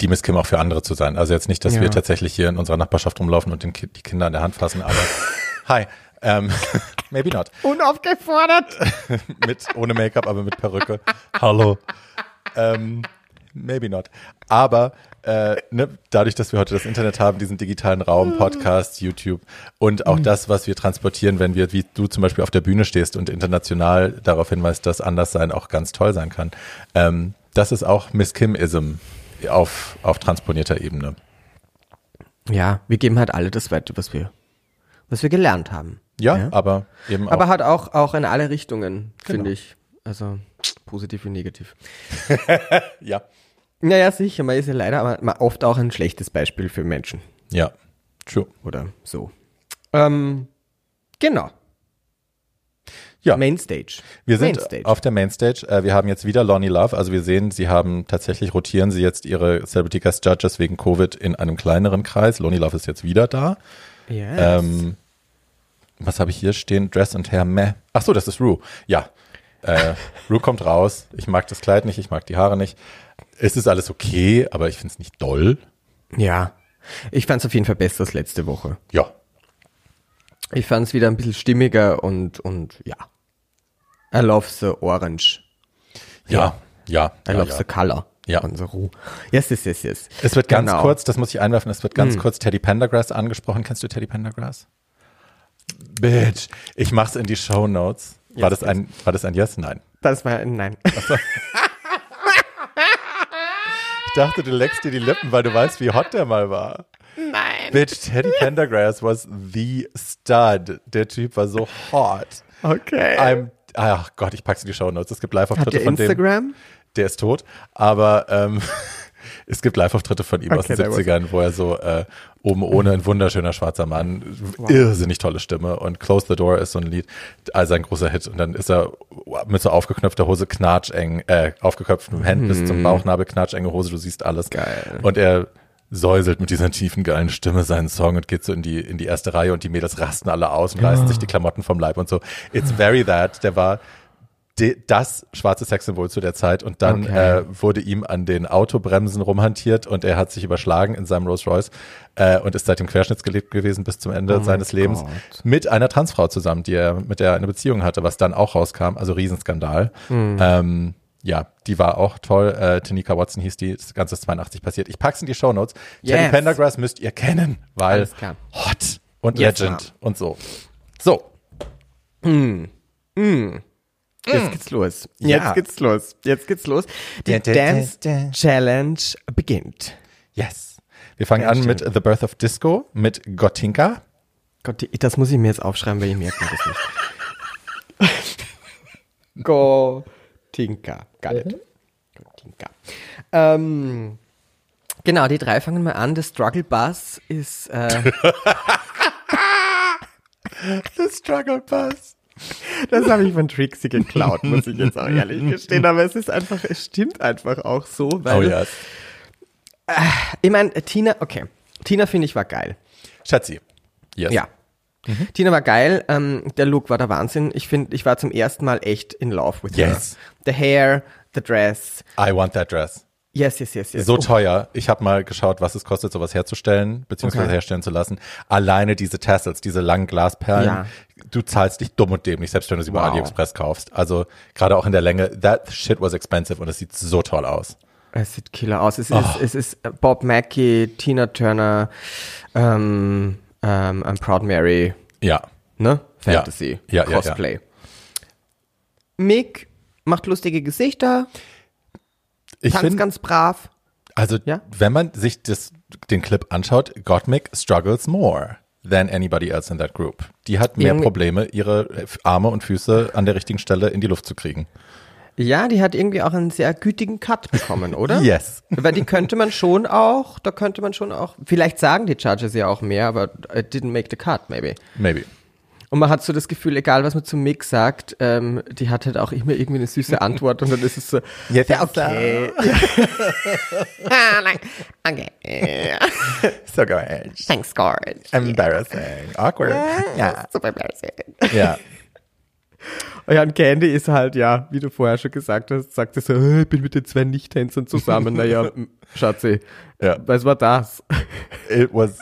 die Miss Kim auch für andere zu sein. Also jetzt nicht, dass Ja. wir tatsächlich hier in unserer Nachbarschaft rumlaufen und den, die Kinder an der Hand fassen, aber [laughs] hi, ähm, [laughs] maybe not. Unaufgefordert. [laughs] mit, ohne Make-up, aber mit Perücke. Hallo. Ähm, maybe not. Aber äh, ne, dadurch, dass wir heute das Internet haben, diesen digitalen Raum, Podcast, YouTube und auch das, was wir transportieren, wenn wir, wie du zum Beispiel auf der Bühne stehst und international darauf hinweist, dass Anderssein auch ganz toll sein kann. Ähm, das ist auch Miss Kim-ism auf, auf transponierter Ebene. Ja, wir geben halt alle das weiter, was wir, was wir gelernt haben. Ja, aber eben auch. Aber halt auch, auch in alle Richtungen, Genau. finde ich. Also positiv wie negativ. [laughs] ja, Naja, sicher, man ist ja leider aber oft auch ein schlechtes Beispiel für Menschen. ja, true. Oder so. Ähm, genau. Ja. Mainstage. Wir sind Mainstage. auf der Mainstage. Äh, wir haben jetzt wieder Lonnie Love. Also wir sehen, sie haben tatsächlich rotieren sie jetzt ihre Celebrity Guest Judges wegen Covid in einem kleineren Kreis. Lonnie Love ist jetzt wieder da. Yes. Ähm, was habe ich hier stehen? Dress und Hair meh. Ach so, das ist Rue. Ja. Äh, [laughs] Rue kommt raus. Ich mag das Kleid nicht, ich mag die Haare nicht. Es ist alles okay, aber ich finde es nicht doll. ja. Ich fand es auf jeden Fall besser als letzte Woche. Ja. Ich fand es wieder ein bisschen stimmiger und, und ja. I love the orange. Ja. Ja. I ja, love ja. the color. Ja. The roux. Yes, yes, yes, yes. Es wird ganz Genau. kurz, das muss ich einwerfen, es wird ganz kurz Teddy Pendergrass angesprochen. Kennst du Teddy Pendergrass? Bitch, ich mach's in die Show Notes. War Yes, das ein, war das ein Yes? Nein. Das war, nein. [laughs] Ich dachte, du leckst dir die Lippen, weil du weißt, wie hot der mal war. Nein. Bitch, Teddy [laughs] Pendergrass was the stud. Der Typ war so hot. Okay. I'm, ach Gott, ich pack's in die Show Notes. Es gibt Live-Auftritte von dem. Instagram? Der ist tot, aber ähm, [laughs] es gibt Live-Auftritte von ihm aus Okay, den that was- 70ern, wo er so äh, oben ohne ein wunderschöner schwarzer Mann, irrsinnig tolle Stimme und Close the Door ist so ein Lied, also ein großer Hit und dann ist er mit so aufgeknöpfter Hose knatscheng, äh, aufgeköpftem Hemd bis zum Bauchnabel knatschenge Hose, du siehst alles. Mhm. Geil. Und er säuselt mit dieser tiefen, geilen Stimme seinen Song und geht so in die, in die erste Reihe und die Mädels rasten alle aus und reißen sich die Klamotten vom Leib und so. It's very that. Der war de, das schwarze Sexsymbol zu der Zeit und dann Okay. äh, wurde ihm an den Autobremsen rumhantiert und er hat sich überschlagen in seinem Rolls Royce äh, und ist seitdem querschnittsgelebt gewesen bis zum Ende Oh seines Lebens Gott. mit einer Transfrau zusammen, die er mit der er eine Beziehung hatte, was dann auch rauskam, also Riesenskandal. Hm. Ähm, ja, die war auch toll. Äh, Tanika Watson hieß die, das Ganze ist 82 passiert. Ich pack's in die Show Notes. Teddy Yes. Pendergrass müsst ihr kennen, weil hot und Yes, legend und so. So, Jetzt geht's los. Mm. Ja. Jetzt geht's los. Jetzt geht's los. Die Da, da, da, Dance da. Challenge beginnt. yes. Wir fangen an mit The Birth of Disco mit Gotinka. Gott, das muss ich mir jetzt aufschreiben, weil ich merke mir das nicht. [laughs] Gotinka. Geil. Gotinka. Ähm, genau, die drei fangen mal an. Der Struggle Bus ist, äh, [laughs] The Struggle Bus. das habe ich von Trixie geklaut, muss ich jetzt auch ehrlich gestehen. Aber es ist einfach, es stimmt einfach auch so, weil, Oh yes. ich meine, Tina, okay. Tina finde ich war geil. Schatzi. Yes. Ja. Tina war geil, ähm, der Look war der Wahnsinn. Ich finde, ich war zum ersten Mal echt in love with Yes. her. The hair, the dress. I want that dress. Yes, yes, yes, yes. So Oh, teuer. Ich habe mal geschaut, was es kostet, sowas herzustellen, beziehungsweise Okay. herstellen zu lassen. Alleine diese Tassels, diese langen Glasperlen, Ja. du zahlst dich dumm und dämlich, selbst wenn du sie bei Wow. AliExpress kaufst. Also gerade auch in der Länge, that shit was expensive und es sieht so toll aus. Es sieht killer aus. Es Oh. ist, es ist Bob Mackie, Tina Turner, ähm, ähm, ähm, Proud Mary, Ja. ne? Fantasy, Ja, ja, ja, Cosplay. Mick macht lustige Gesichter, Ich tanzt finde, ganz brav. also Ja? wenn man sich das, den Clip anschaut, Gottmik struggles more than anybody else in that group. Die hat mehr Irgendwie- Probleme, ihre Arme und Füße an der richtigen Stelle in die Luft zu kriegen. Ja, die hat irgendwie auch einen sehr gütigen Cut bekommen, oder? [laughs] Yes. Weil die könnte man schon auch, da könnte man schon auch, vielleicht sagen die Judges ja auch mehr, aber it didn't make the cut, maybe. Maybe. Und man hat so das Gefühl, egal was man zu Mick sagt, ähm, die hat halt auch immer irgendwie eine süße Antwort und dann ist es so, Yes, [laughs] ja, okay. [laughs] Okay. So good. Thanks, God. Embarrassing. Awkward. Ja. Super embarrassing. Ja. Ja, und Candy ist halt, ja, wie du vorher schon gesagt hast, sagt sie so, "Äh, ich bin mit den zwei Nicht-Tänzern zusammen. Naja, [laughs] Schatzi, Ja. was war das? It was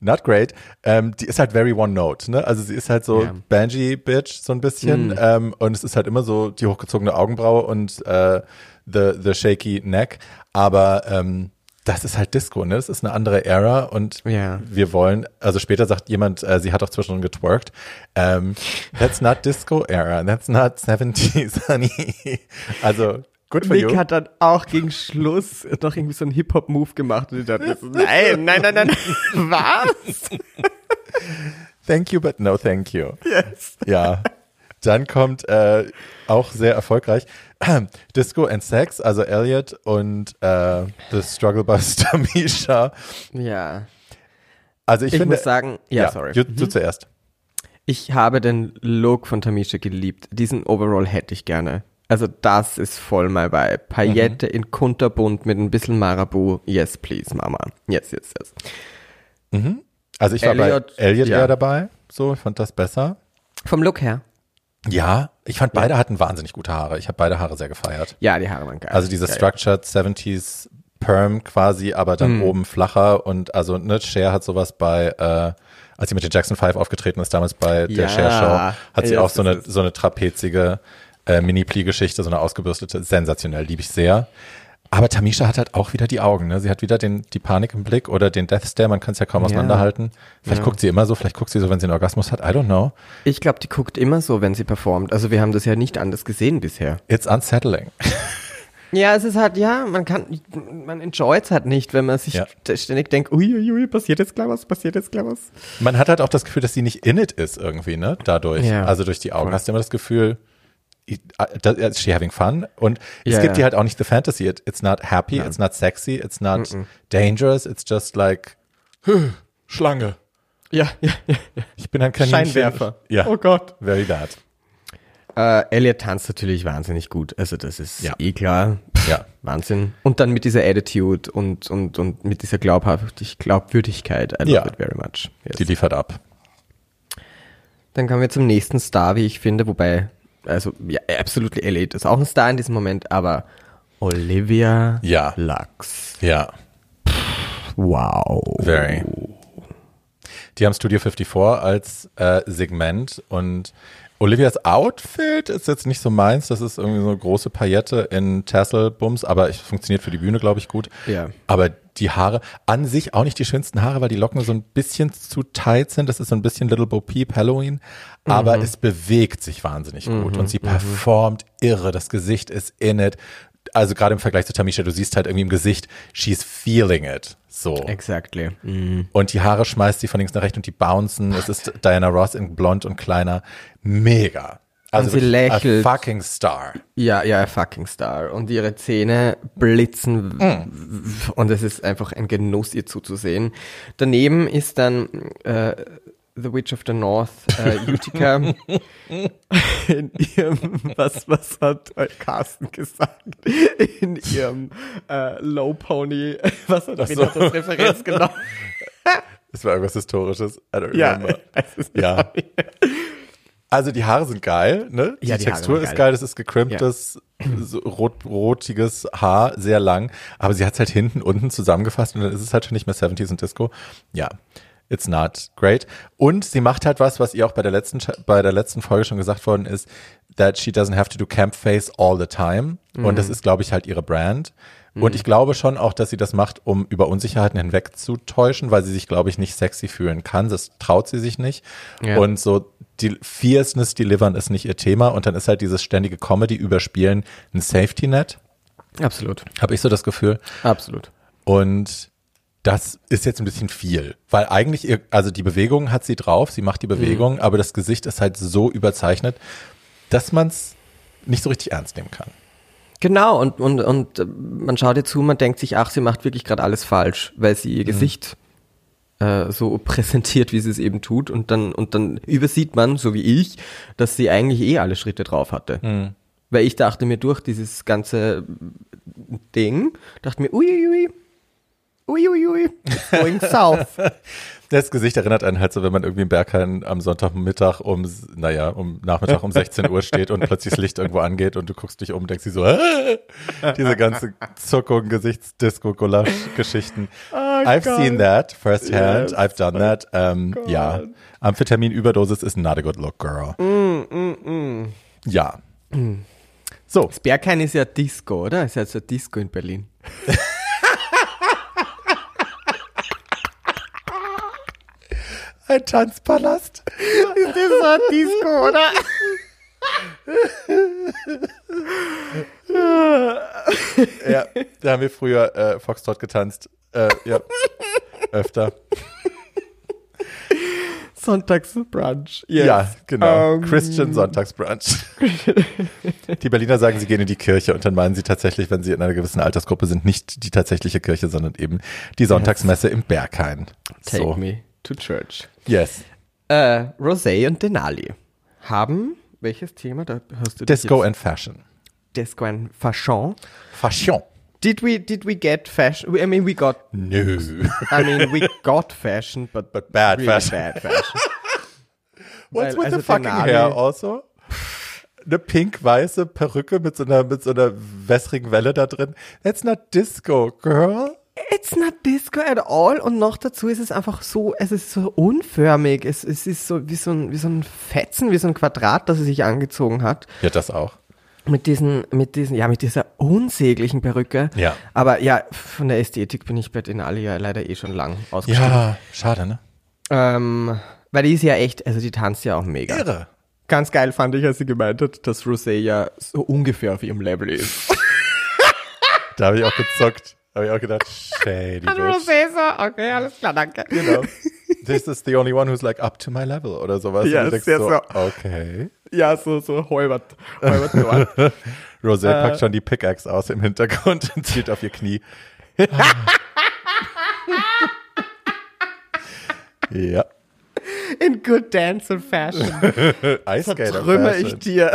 not great. Ähm, die ist halt very one note, ne? Also sie ist halt so Ja. Banji-Bitch so ein bisschen. Ähm, und es ist halt immer so die hochgezogene Augenbraue und äh, the, the shaky neck. Aber ähm, das ist halt Disco, ne? Das ist eine andere Ära und Ja. wir wollen, also später sagt jemand, äh, sie hat auch zwischendrin getwerkt. Ähm, that's not Disco Era, that's not 70s, [laughs] honey. Also, good for Mick you. hat dann auch gegen Schluss noch irgendwie so einen Hip-Hop-Move gemacht und ich dachte, nein, nein, nein, nein, [laughs] was? Thank you, but no thank you. Yes. Ja. Dann kommt äh, auch sehr erfolgreich [clears throat] Disco and Sex, also Elliot und äh, The Struggle Bus [laughs] Tamisha. Ja. Also ich, Ich finde, muss sagen, ja, sorry. Du, du zuerst. Ich habe den Look von Tamisha geliebt. Diesen Overall hätte ich gerne. Also das ist voll mal bei. Paillette in kunterbunt mit ein bisschen Marabu. Yes, please, Mama. Yes, yes, yes. Also ich war Elliot, bei Elliot ja. eher dabei. So, ich fand das besser. Vom Look her. Ja, ich fand beide hatten wahnsinnig gute Haare. Ich habe beide Haare sehr gefeiert. Ja, die Haare waren geil. Also diese ja, structured 70s Perm quasi, aber dann Mhm. oben flacher und also ne, Cher hat sowas bei, äh, als sie mit den Jackson 5 aufgetreten ist, damals bei der Ja, Cher Show, hat sie auch so eine, so eine trapezige äh, Mini-Plie-Geschichte, so eine ausgebürstete, sensationell, liebe ich sehr. Aber Tamisha hat halt auch wieder die Augen, ne? Sie hat wieder den, die Panik im Blick oder den Death Stare, man kann es ja kaum Ja. auseinanderhalten. Vielleicht guckt sie immer so, vielleicht guckt sie so, wenn sie einen Orgasmus hat, I don't know. Ich glaube, die guckt immer so, wenn sie performt. Also wir haben das ja nicht anders gesehen bisher. It's unsettling. [laughs] Ja, es ist halt, ja, man kann, man enjoyt es halt nicht, wenn man sich Ja. ständig denkt, uiuiui, passiert jetzt gleich was, passiert jetzt gleich was. Man hat halt auch das Gefühl, dass sie nicht in it ist irgendwie, ne? Dadurch. Ja. Also durch die Augen hast du immer das Gefühl, she having fun? Und es Ja, gibt ja. dir halt auch nicht the fantasy. It, it's not happy, it's not sexy, it's not dangerous, it's just like "Huh, Schlange. Ja, ja, ja. Ich bin ein Kaninchen. Scheinwerfer. Ja. Oh Gott. Very bad. Äh, Elliot tanzt natürlich wahnsinnig gut. Also das ist Ja. eh klar. Ja. Wahnsinn. Und dann mit dieser Attitude und, und, und mit dieser Glaubhaftig Glaubwürdigkeit. I love Ja. it very much. Yes. Die liefert ab. Dann kommen wir zum nächsten Star, wie ich finde, wobei, also, ja, absolutely Elliot ist auch ein Star in diesem Moment, aber Olivia Ja. Lux. Ja. Wow. Very. Die haben Studio 54 als äh, Segment und Olivias Outfit ist jetzt nicht so meins. Das ist irgendwie so eine große Paillette in Tassel-Bums, aber es funktioniert für die Bühne, glaube ich, gut. Ja. Aber die Haare, an sich auch nicht die schönsten Haare, weil die Locken so ein bisschen zu tight sind. Das ist so ein bisschen Little Bo Peep Halloween. Aber es bewegt sich wahnsinnig gut und sie performt irre. Das Gesicht ist in it. Also gerade im Vergleich zu Tamisha, du siehst halt irgendwie im Gesicht, she's feeling it. So. Exactly. Mhm. Und die Haare schmeißt sie von links nach rechts und die bouncen. Es ist Diana Ross in blond und kleiner. Mega. Also Und sie wirklich a lächelt. fucking star. Ja, ja, ein fucking Star. Und ihre Zähne blitzen w- und es ist einfach ein Genuss, ihr zuzusehen. Daneben ist dann äh, The Witch of the North, äh, Utica, [laughs] in ihrem, was, was hat Carsten gesagt? In ihrem äh, Low Pony, was hat, so. hat das Referenz genommen? [laughs] Das war irgendwas Historisches. I don't Ja, remember. es Ja. Also die Haare sind geil, ne? Die, Ja, die Textur ist geil. geil, das ist gekrimptes, [clears throat] so rot, rotiges Haar, sehr lang. Aber sie hat es halt hinten, unten zusammengefasst und dann ist es halt schon nicht mehr 70s und Disco. Ja, it's not great. Und sie macht halt was, was ihr auch bei der letzten, bei der letzten Folge schon gesagt worden ist, that she doesn't have to do camp face all the time. Und das ist, glaube ich, halt ihre Brand. Und ich glaube schon auch, dass sie das macht, um über Unsicherheiten hinwegzutäuschen, weil sie sich, glaube ich, nicht sexy fühlen kann. Das traut sie sich nicht. Ja. Und so die Fierceness delivern ist nicht ihr Thema. Und dann ist halt dieses ständige Comedy überspielen ein Safety Net, Absolut, habe ich so das Gefühl. absolut. Und das ist jetzt ein bisschen viel, weil eigentlich, ihr, also die Bewegung hat sie drauf, sie macht die Bewegung, Mhm. aber das Gesicht ist halt so überzeichnet, dass man es nicht so richtig ernst nehmen kann. Genau, und, und, und äh, man schaut ihr zu, man denkt sich, ach, sie macht wirklich gerade alles falsch, weil sie ihr Gesicht äh, so [laughs] präsentiert, wie sie es eben tut. Und dann, und dann übersieht man, so wie ich, dass sie eigentlich eh alle Schritte drauf hatte. Weil ich dachte mir durch dieses ganze Ding, dachte mir, uiuiui, uiuiui, going south. [laughs] Das Gesicht erinnert einen halt so, wenn man irgendwie im Berghain am Sonntagmittag um, naja, um Nachmittag um 16 Uhr steht und plötzlich das Licht irgendwo angeht und du guckst dich um und denkst dir so, "Äh?" diese ganze Zuckung, Gesichtsdisco, Gulasch-Geschichten. I've God. seen that firsthand. Yes, I've done that. Ähm, ja. Amphetamin-Überdosis is not a good look, girl. Ja. So. Das Berghain ist ja Disco, oder? Ist ja so Disco in Berlin. [laughs] Ein Tanzpalast. Das ist so ein Disco, oder? Ja, da haben wir früher äh, Foxtrot getanzt. Äh, ja, öfter. Sonntagsbrunch. Yes. Ja, genau. Ähm, Christian Sonntagsbrunch. die Berliner sagen, sie gehen in die Kirche und dann meinen sie tatsächlich, wenn sie in einer gewissen Altersgruppe sind, nicht die tatsächliche Kirche, sondern eben die Sonntagsmesse im Berghain. Take so. me to church. Yes. Äh, Rosé und Denali haben, welches Thema? Da hast du Disco and Fashion. Disco and Fashion. Fashion. Did we, did we get fashion? I mean, we got, Nö. I mean, we got fashion, but, [laughs] But bad really fashion. bad fashion. [laughs] What's Weil, with also the fucking Denali- hair also? Eine pink-weiße Perücke mit so einer, mit so einer wässrigen Welle da drin. That's not Disco, girl. It's not disco at all und noch dazu ist es einfach so, es ist so unförmig, es, es ist so wie so, ein, wie so ein Fetzen, wie so ein Quadrat, das er sich angezogen hat. Ja, das auch. Mit diesen, mit diesen, ja, mit dieser unsäglichen Perücke. Ja. Aber ja, von der Ästhetik bin ich bei Denali ja leider eh schon lang ausgestiegen. Ja, schade, ne? Ähm, weil die ist ja echt, also die tanzt ja auch mega. Irre. Ganz geil fand ich, als sie gemeint hat, dass Rosé ja so ungefähr auf ihrem Level ist. [laughs] Da habe ich auch gezuckt. Habe ich auch gedacht, shady bitch. Rosé so, okay, alles klar, danke. Genau. [laughs] This is the only one who's like up to my level oder sowas. Ja, denkst sehr so, so. okay. Ja, so, so Holbert, Holbert dort. Rosé Äh. packt schon die Pickaxe aus im Hintergrund und zielt auf ihr Knie. [laughs] ja. In good dance and fashion. [laughs] Trümmer [laughs] ich dir.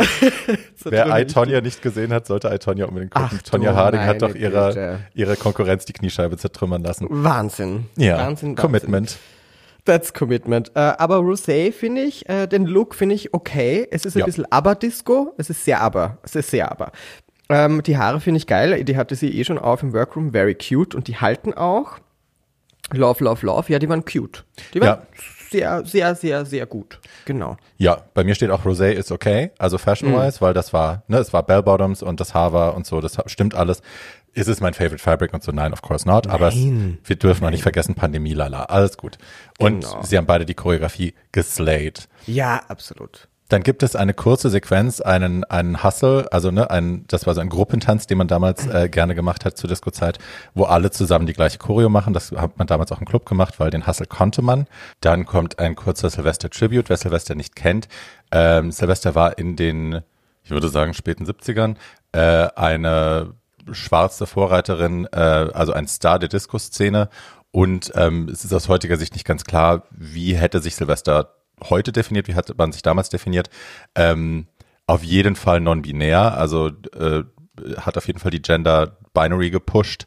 Wer Tonya nicht gesehen hat, sollte I, Tonya unbedingt gucken. Ach Tonja Harding hat doch ihrer, Güte. ihre Konkurrenz die Kniescheibe zertrümmern lassen. Wahnsinn. Ja, Wahnsinn, Wahnsinn. Commitment. That's Commitment. Äh, aber Rosé finde ich, äh, den Look finde ich okay. Es ist ein Ja. bisschen Aber-Disco. Es ist sehr Aber. Es ist sehr Aber. Ähm, die Haare finde ich geil. Die hatte sie eh schon auf im Workroom. Very cute. Und die halten auch. Love, love, love. Ja, die waren cute. Die waren sehr, sehr, sehr, sehr gut. Genau. Ja, bei mir steht auch Rosé ist okay, also fashion-wise, Mhm. weil das war, ne, es war Bell-Bottoms und das Haar war und so, das stimmt alles. Ist es mein favorite fabric und so? Nein, of course not. Aber es, wir dürfen auch nicht vergessen, Pandemie, lala, alles gut. Und Genau. sie haben beide die Choreografie geslayed. Ja, absolut. Dann gibt es eine kurze Sequenz, einen, einen Hustle, also ne, ein, das war so ein Gruppentanz, den man damals äh, gerne gemacht hat zur Disco-Zeit, wo alle zusammen die gleiche Choreo machen. Das hat man damals auch im Club gemacht, weil den Hustle konnte man. Dann kommt ein kurzer Sylvester-Tribute, wer Sylvester nicht kennt. Ähm, Sylvester war in den, ich würde sagen, späten 70ern äh, eine schwarze Vorreiterin, äh, also ein Star der Disco-Szene. Und ähm, es ist aus heutiger Sicht nicht ganz klar, wie hätte sich Sylvester heute definiert, wie hat man sich damals definiert. Ähm, auf jeden Fall non-binär, also äh, hat auf jeden Fall die Gender Binary gepusht.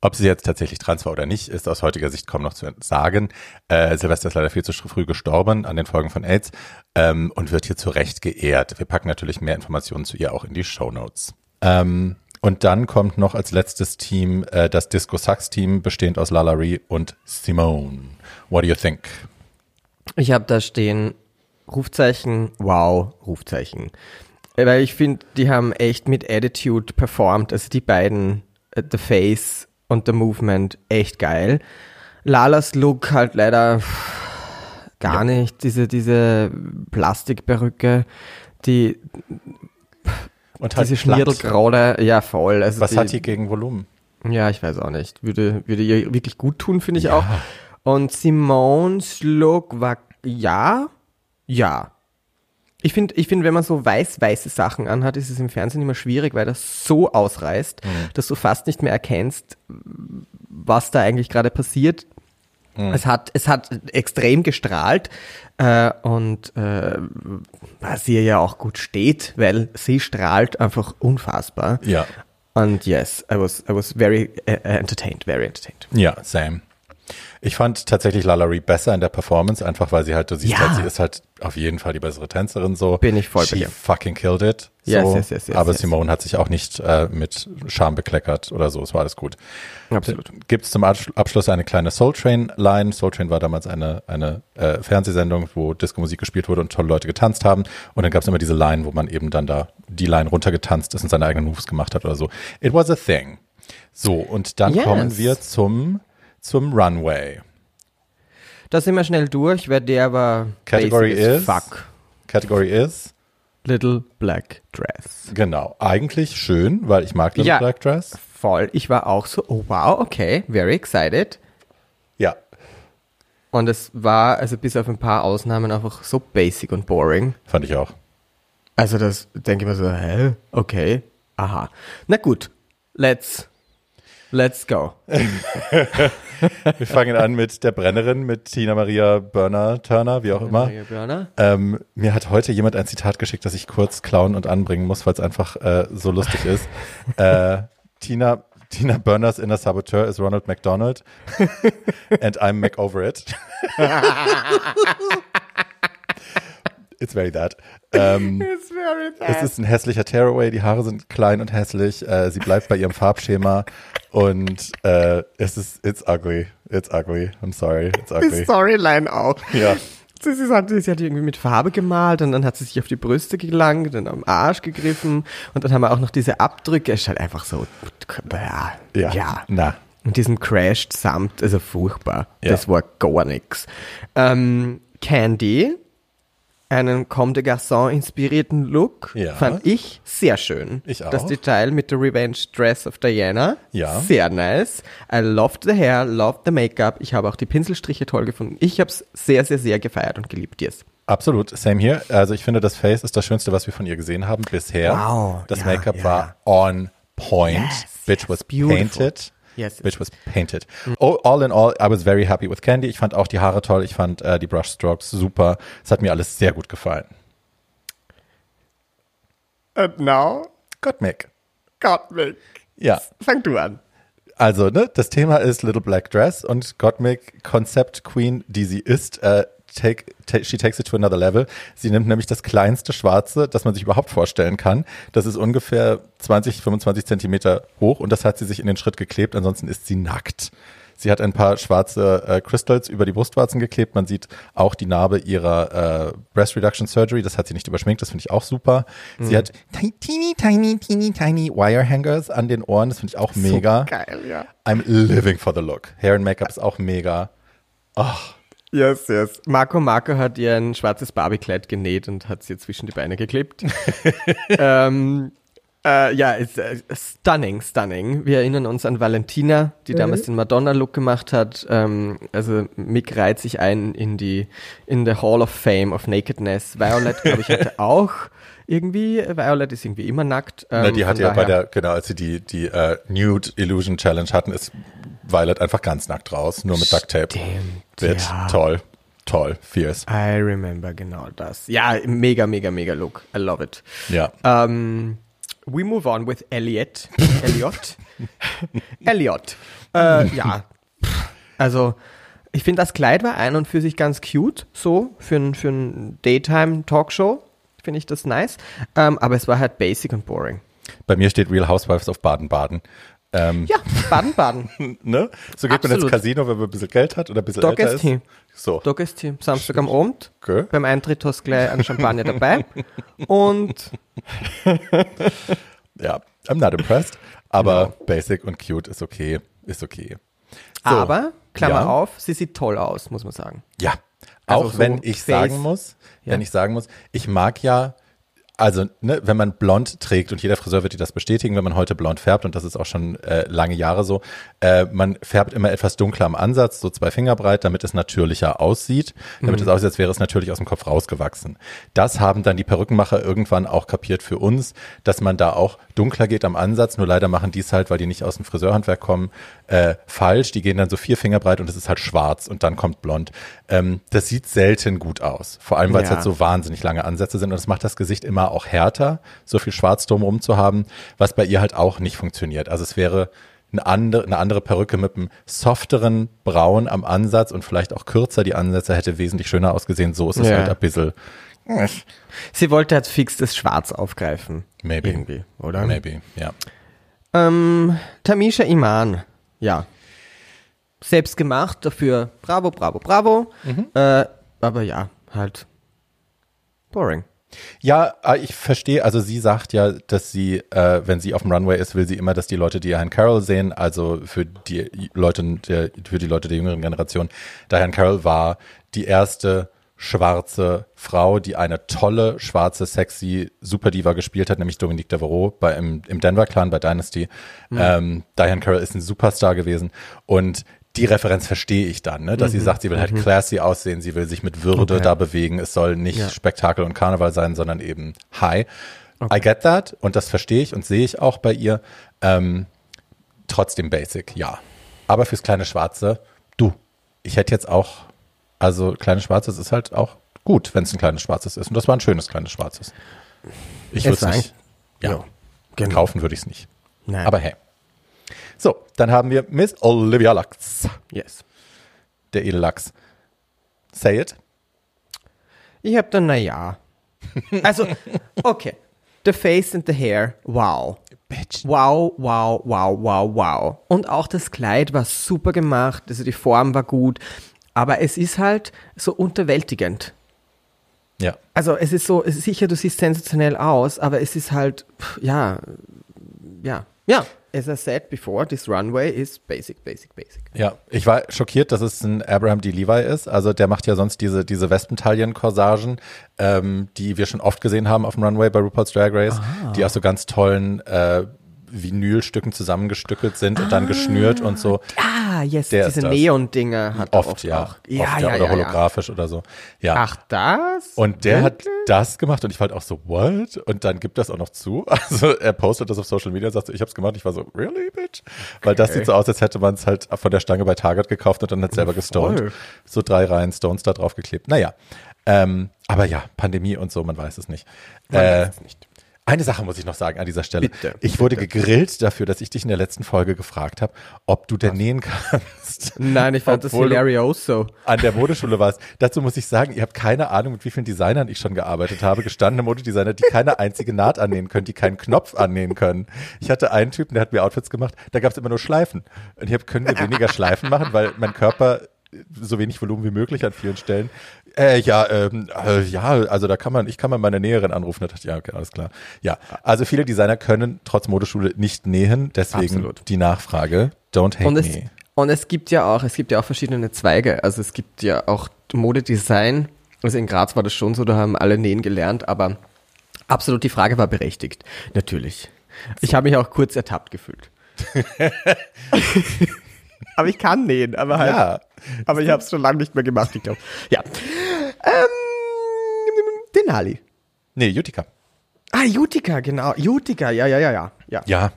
Ob sie jetzt tatsächlich trans war oder nicht, ist aus heutiger Sicht kaum noch zu sagen. Äh, Silvester ist leider viel zu früh gestorben an den Folgen von AIDS ähm, und wird hier zu Recht geehrt. Wir packen natürlich mehr Informationen zu ihr auch in die Show Notes. Ähm, und dann kommt noch als letztes Team äh, das Disco Sax Team, bestehend aus Lalari und Simone. What do you think? Ich habe da stehen Rufzeichen, wow, Rufzeichen. Weil ich finde, die haben echt mit Attitude performt. Also die beiden, äh, The Face und The Movement, echt geil. Lalas Look halt leider gar nicht. Diese, diese Plastikperücke, die, Und halt diese platt. Schnirdelgraude, ja voll. Also Was die, hat die gegen Volumen? Ja, ich weiß auch nicht. Würde, würde ihr wirklich gut tun, finde ich auch. Und Simones Look war, ja, ja. Ich finde, ich find, wenn man so weiß-weiße Sachen anhat, ist es im Fernsehen immer schwierig, weil das so ausreißt, dass du fast nicht mehr erkennst, was da eigentlich gerade passiert. Es, hat, es hat extrem gestrahlt äh, und äh, was ihr ja auch gut steht, weil sie strahlt einfach unfassbar. Ja. Und yes, I was, I was very uh, entertained, very entertained. Ja, same. Ich fand tatsächlich Lalaurie besser in der Performance, einfach weil sie halt, du siehst Ja. halt, sie ist halt auf jeden Fall die bessere Tänzerin so. Bin ich voll bei She dir. fucking killed it. So. Yes, yes, yes, yes, Aber yes. Simone hat sich auch nicht äh, mit Scham bekleckert oder so, es war alles gut. Absolut. Gibt es zum Absch- Abschluss eine kleine Soul Train-Line. Soul Train war damals eine, eine äh, Fernsehsendung, wo Disco-Musik gespielt wurde und tolle Leute getanzt haben. Und dann gab es immer diese Line, wo man eben dann da die Line runtergetanzt ist und seine eigenen Moves gemacht hat oder so. It was a thing. So, und dann Yes. kommen wir zum, zum Runway. Da sind wir schnell durch, weil der war Category is? fuck. Category is, Little Black Dress. genau, eigentlich schön, weil ich mag Little Ja. Black Dress. Voll. Ich war auch so, oh wow, okay, very excited. Ja, Und es war, also bis auf ein paar Ausnahmen, einfach so basic und boring. fand ich auch. Also das denke ich mir so, hä? Okay, aha. Na gut, let's, let's go. [laughs] Wir fangen an mit der Brennerin, mit Tina Maria Burner Turner, wie auch immer. Maria Börner. Ähm, mir hat heute jemand ein Zitat geschickt, das ich kurz klauen und anbringen muss, weil es einfach äh, so lustig ist. [laughs] äh, Tina, Tina Burners inner Saboteur is Ronald McDonald [laughs] and I'm Mac over it. It's very that. [laughs] Ähm, It's very es ist ein hässlicher Tearaway, die Haare sind klein und hässlich, äh, sie bleibt bei ihrem Farbschema und äh, es ist, it's ugly, it's ugly, I'm sorry, it's Die ugly. Storyline auch. Ja. Sie, sie, hat, sie hat irgendwie mit Farbe gemalt und dann hat sie sich auf die Brüste gelangt, dann am Arsch gegriffen und dann haben wir auch noch diese Abdrücke. Es ist halt einfach so, ja, Ja. ja. Na. Und diesem Crashed Samt, also furchtbar. Ja. Das war gar nix. Ähm, Candy, einen Comme des Garçons inspirierten Look, Ja. fand ich sehr schön. Ich auch. Das Detail mit der Revenge Dress of Diana, Ja. sehr nice. I loved the hair, loved the Make-up. Ich habe auch die Pinselstriche toll gefunden. Ich habe es sehr, sehr, sehr gefeiert und geliebt. Yes. Absolut, same hier. Also ich finde, das Face ist das Schönste, was wir von ihr gesehen haben bisher. Wow, Das ja, Make-up ja. war on point. Yes, Bitch was yes, beautiful. painted. Yes, Bitch was painted. Oh, all in all, I was very happy with Candy. Ich fand auch die Haare toll. Ich fand äh, die Brushstrokes super. Es hat mir alles sehr gut gefallen. And now, Gottmik. Gottmik. Ja, Fang du an. also ne, das Thema ist Little Black Dress und Gottmik, Concept Queen, die sie ist, äh, take, ta- she takes it to another level. Sie nimmt nämlich das kleinste Schwarze, das man sich überhaupt vorstellen kann. Das ist ungefähr 20, 25 Zentimeter hoch und das hat sie sich in den Schritt geklebt, ansonsten ist sie nackt. Sie hat ein paar schwarze äh, Crystals über die Brustwarzen geklebt. Man sieht auch die Narbe ihrer äh, Breast Reduction Surgery. Das hat sie nicht überschminkt. Das finde ich auch super. Sie hat teeny, tiny, teeny, tiny Wire Hangers an den Ohren. Das finde ich auch mega. Geil, ja. I'm living for the look. Hair and Make-up ist auch mega. Ach, Yes, yes. Marco Marco hat ihr ein schwarzes Barbie-Kleid genäht und hat sie zwischen die Beine geklebt. [laughs] ähm, äh, ja, ist, äh, stunning, stunning. Wir erinnern uns an Valentina, die damals den Madonna-Look gemacht hat. Ähm, also Mick reiht sich ein in die in the Hall of Fame of Nakedness. Violet, glaube ich, hatte [laughs] auch irgendwie. Violet ist irgendwie immer nackt. Na, Ähm, die hat von ja bei der, genau, als sie die, die äh, Nude Illusion Challenge hatten, ist Violet einfach ganz nackt raus, nur mit Duct Tape. Bitch, ja. toll, toll, fierce. I remember genau das. Ja, mega, mega, mega Look. I love it. Ja. Um, we move on with Elliot. [laughs] Elliot. Elliot. Äh, ja. Also, ich finde, das Kleid war ein und für sich ganz cute, so, für ein, für ein Daytime-Talkshow. Finde ich das nice. Ähm, aber es war halt basic und boring. Bei mir steht Real Housewives of Baden-Baden. Ähm, Ja, Baden-Baden. [laughs] ne? So geht man ins Absolut. Casino, wenn man ein bisschen Geld hat oder ein bisschen Dog älter ist ist. So. Dog ist hier. Samstag am Abend. Okay. Beim Eintritt hast du gleich einen Champagner dabei. [laughs] Und Ja, I'm not impressed. Aber basic und cute ist okay. Ist okay. So, aber, Klammer ja. auf, sie sieht toll aus, muss man sagen. Ja, Also auch so wenn ich Face. sagen muss, Ja. wenn ich sagen muss, ich mag ja also ne, wenn man blond trägt und jeder Friseur wird dir das bestätigen, wenn man heute blond färbt und das ist auch schon äh, lange Jahre so, äh, man färbt immer etwas dunkler am Ansatz, so zwei Finger breit, damit es natürlicher aussieht, damit es aussieht, als wäre es natürlich aus dem Kopf rausgewachsen. Das haben dann die Perückenmacher irgendwann auch kapiert für uns, dass man da auch dunkler geht am Ansatz, nur leider machen die es halt, weil die nicht aus dem Friseurhandwerk kommen, äh, falsch. Die gehen dann so vier Finger breit und es ist halt schwarz und dann kommt blond. Ähm, das sieht selten gut aus, vor allem weil es Ja. halt so wahnsinnig lange Ansätze sind und das macht das Gesicht immer auch härter, so viel Schwarz drumherum zu haben, was bei ihr halt auch nicht funktioniert. Also es wäre eine andere, eine andere Perücke mit einem softeren Braun am Ansatz und vielleicht auch kürzer. Die Ansätze hätte wesentlich schöner ausgesehen. So ist es Ja. halt ein bisschen, Sie wollte halt fix das Schwarz aufgreifen. maybe, Irgendwie, oder? maybe, ja. Ähm, Tamisha Iman, ja. Selbst gemacht, dafür bravo, bravo, bravo. Mhm. Äh, aber ja, halt boring. Ja, äh, ich verstehe. Also sie sagt ja, dass sie, äh, wenn sie auf dem Runway ist, will sie immer, dass die Leute Diane Carroll sehen. Also für die Leute der, für die Leute der jüngeren Generation. Diane Carroll war die erste schwarze Frau, die eine tolle, schwarze, sexy Superdiva gespielt hat, nämlich Dominique Devereaux bei, im, im Denver Clan bei Dynasty. Ähm, Diane Carroll ist ein Superstar gewesen und die Referenz verstehe ich dann, ne? dass sie sagt, sie will halt classy aussehen, sie will sich mit Würde Okay. da bewegen, es soll nicht Ja. Spektakel und Karneval sein, sondern eben High. I get that und das verstehe ich und sehe ich auch bei ihr. Ähm, trotzdem basic, ja. Aber fürs kleine Schwarze, du, ich hätte jetzt auch, also kleines Schwarzes ist halt auch gut, wenn es ein kleines Schwarzes ist. Und das war ein schönes kleines Schwarzes. Ich würde Es nicht. Ja, Ja, genau. kaufen würde ich es nicht. Nein. Aber hey. So, dann haben wir Miss Olivia Lux, yes. der Edellachs. Say it. Ich hab dann, naja. Also, okay. The face and the hair, wow. Bitch. Wow, wow, wow, wow, wow. Und auch das Kleid war super gemacht, also die Form war gut, aber es ist halt so unterwältigend. Ja. Also es ist so, es ist sicher, du siehst sensationell aus, aber es ist halt, ja, ja, ja. As I said before, this runway is basic, basic, basic. Ja, ich war schockiert, dass es ein Abraham D. Levi ist. Also der macht ja sonst diese, diese Wespentaillen-Corsagen, ähm, die wir schon oft gesehen haben auf dem Runway bei RuPaul's Drag Race, die aus so ganz tollen äh, Vinylstücken zusammengestückelt sind und dann geschnürt und so. Ah, yes, Der diese. Neon-Dinger hat er Oft, oft ja. auch. Ja, oft, ja, oder ja, ja. holographisch oder so. Ja. Ach, das? Und der hat Wirklich? das gemacht und ich war halt auch so, what? Und dann gibt das auch noch zu. [laughs] Also er postet das auf Social Media und sagt so, ich hab's gemacht. Ich war so, really, bitch? Weil das sieht so aus, als hätte man es halt von der Stange bei Target gekauft und dann hat selber gestoned. So drei Reihen Stones da drauf geklebt. Naja. Ähm, aber ja, Pandemie und so, man weiß es nicht. Man Äh, weiß es nicht. Eine Sache muss ich noch sagen an dieser Stelle. Bitte, ich wurde gegrillt dafür, dass ich dich in der letzten Folge gefragt habe, ob du denn nähen kannst. Nein, ich fand das hilarioso. an der Modeschule warst. Dazu muss ich sagen, ihr habt keine Ahnung, mit wie vielen Designern ich schon gearbeitet habe. Gestandene Modedesigner, die keine einzige Naht annähen können, die keinen Knopf annähen können. Ich hatte einen Typen, der hat mir Outfits gemacht, da gab es immer nur Schleifen. Und ich habe, können wir weniger Schleifen machen, weil mein Körper so wenig Volumen wie möglich an vielen Stellen. Äh, ja, ähm, äh, ja, also da kann man, ich kann mal meine Näherin anrufen. Da dachte ich, ja, okay, alles klar. Ja, also viele Designer können trotz Modeschule nicht nähen, deswegen Absolut. die Nachfrage, don't hate Und es, me. und es gibt ja auch, es gibt ja auch verschiedene Zweige. Also es gibt ja auch Modedesign. Also in Graz war das schon so, da haben alle nähen gelernt, aber absolut die Frage war berechtigt. Natürlich. Ich habe mich auch kurz ertappt gefühlt. [laughs] aber ich kann nähen, aber halt. Ja, Aber ich habe es schon lange nicht mehr gemacht, ich glaube. Ja. Ähm, Denali. nee, Utica. Ah, Utica, genau. Utica, ja, ja, ja, ja. ja. Ja,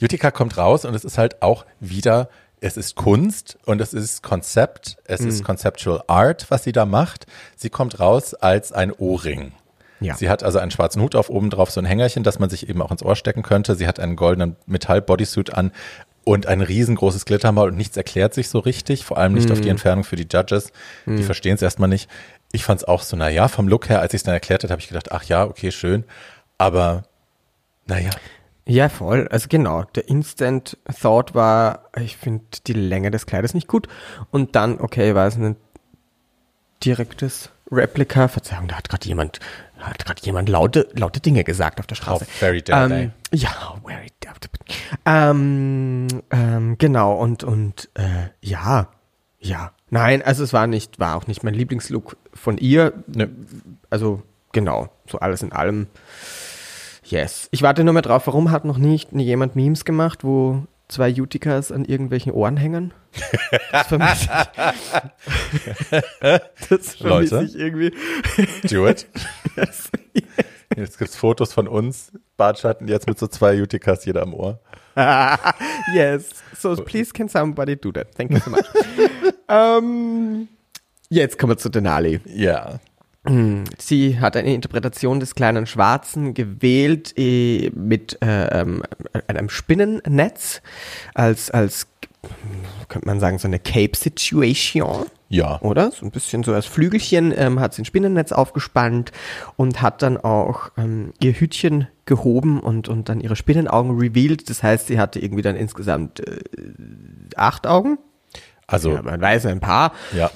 Utica kommt raus und es ist halt auch wieder, es ist Kunst und es ist Konzept, es Mhm. ist Conceptual Art, was sie da macht. Sie kommt raus als ein Ohrring. Ja. Sie hat also einen schwarzen Hut auf, oben drauf so ein Hängerchen, das man sich eben auch ins Ohr stecken könnte. Sie hat einen goldenen Metall-Bodysuit an und ein riesengroßes Glittermaul und nichts erklärt sich so richtig, vor allem nicht auf die Mhm. Entfernung für die Judges. Die verstehen es erstmal nicht. Ich fand es auch so, naja, vom Look her, als ich es dann erklärt habe, habe ich gedacht, ach ja, okay, schön. Aber naja, Ja, voll. Also genau, der Instant Thought war, ich finde die Länge des Kleides nicht gut. Und dann, okay, war es ein direktes Replika. Verzeihung, da hat gerade jemand, hat gerade jemand laute, laute Dinge gesagt auf der Straße. How very dare they. ähm, Ja, very dare they. Ähm, ähm, genau, und, und, äh, ja, ja. Nein, also es war nicht, war auch nicht mein Lieblingslook von ihr. Nö. Also, genau, so alles in allem. Yes. Ich warte nur mehr drauf, warum hat noch nicht jemand Memes gemacht, wo zwei Utikas an irgendwelchen Ohren hängen? Das vermisse ich. [laughs] Das vermisse Leute? ich irgendwie. Do it. Jetzt gibt's Fotos von uns, Bartschatten, jetzt mit so zwei Utikas jeder am Ohr. [laughs] yes. So please can somebody do that. Thank you so much. ähm, [laughs] jetzt kommen wir zu Denali. Ja. [clears throat] Sie hat eine Interpretation des kleinen Schwarzen gewählt äh, mit äh, ähm, einem Spinnennetz als, als, könnte man sagen, so eine Cape-Situation. Ja. Oder? So ein bisschen so als Flügelchen ähm, hat sie ein Spinnennetz aufgespannt und hat dann auch ähm, ihr Hütchen gehoben und, und dann ihre Spinnenaugen revealed. Das heißt, sie hatte irgendwie dann insgesamt äh, acht Augen. Also, Ja, man weiß ein paar. ja.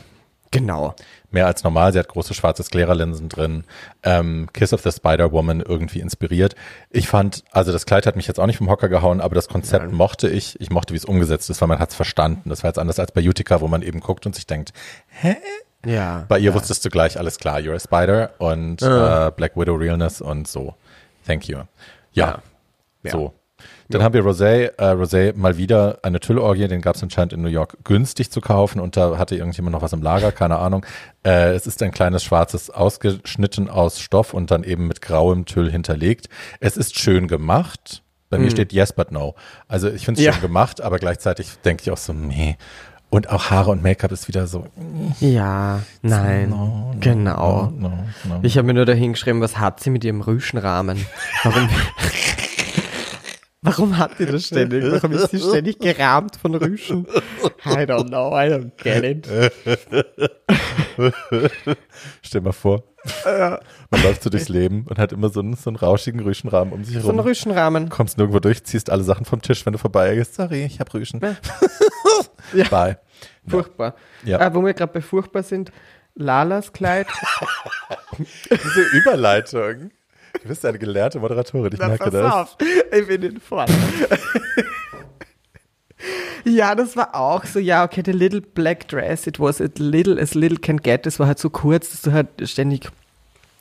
Genau. Mehr als normal. Sie hat große schwarze Sklererlinsen drin. Ähm, Kiss of the Spider-Woman irgendwie inspiriert. Ich fand, also das Kleid hat mich jetzt auch nicht vom Hocker gehauen, aber das Konzept mochte ich. Ich mochte, wie es umgesetzt ist, weil man hat es verstanden. Das war jetzt anders als bei Utica, wo man eben guckt und sich denkt, Ja. bei ihr wusstest du gleich, alles klar, you're a Spider und äh, Black Widow Realness und so. Thank you. Ja, Ja. so. Dann haben wir Rosé, äh, Rosé mal wieder eine Tüllorgie, den gab es anscheinend in New York günstig zu kaufen und da hatte irgendjemand noch was im Lager, keine Ahnung. Äh, es ist ein kleines schwarzes, ausgeschnitten aus Stoff und dann eben mit grauem Tüll hinterlegt. Es ist schön gemacht. Bei mir steht yes, but no. Also ich finde es Ja. schön gemacht, aber gleichzeitig denke ich auch so, nee. Und auch Haare und Make-up ist wieder so, Ja, nein, no, no, genau. no. Ich habe mir nur dahin geschrieben, was hat sie mit ihrem Rüschenrahmen? Warum, [laughs] warum hat die das ständig? Warum ist sie ständig gerahmt von Rüschen? I don't know, I don't get it. Stell mal vor, man läuft so durchs Leben und hat immer so einen, so einen rauschigen Rüschenrahmen um sich So ein herum. Rüschenrahmen. Kommst nirgendwo durch, ziehst alle Sachen vom Tisch, wenn du vorbeigehst. Sorry, ich hab Rüschen. Ja. [laughs] Bye. Furchtbar. Ja. Ah, wo wir gerade bei furchtbar sind, Lalas Kleid. [laughs] Diese Überleitung. Du bist eine gelernte Moderatorin, ich merke das. ich bin in Form. [laughs] ja, das war auch so, ja, okay, the little black dress, it was as little as little can get. Das war halt so kurz, dass du halt ständig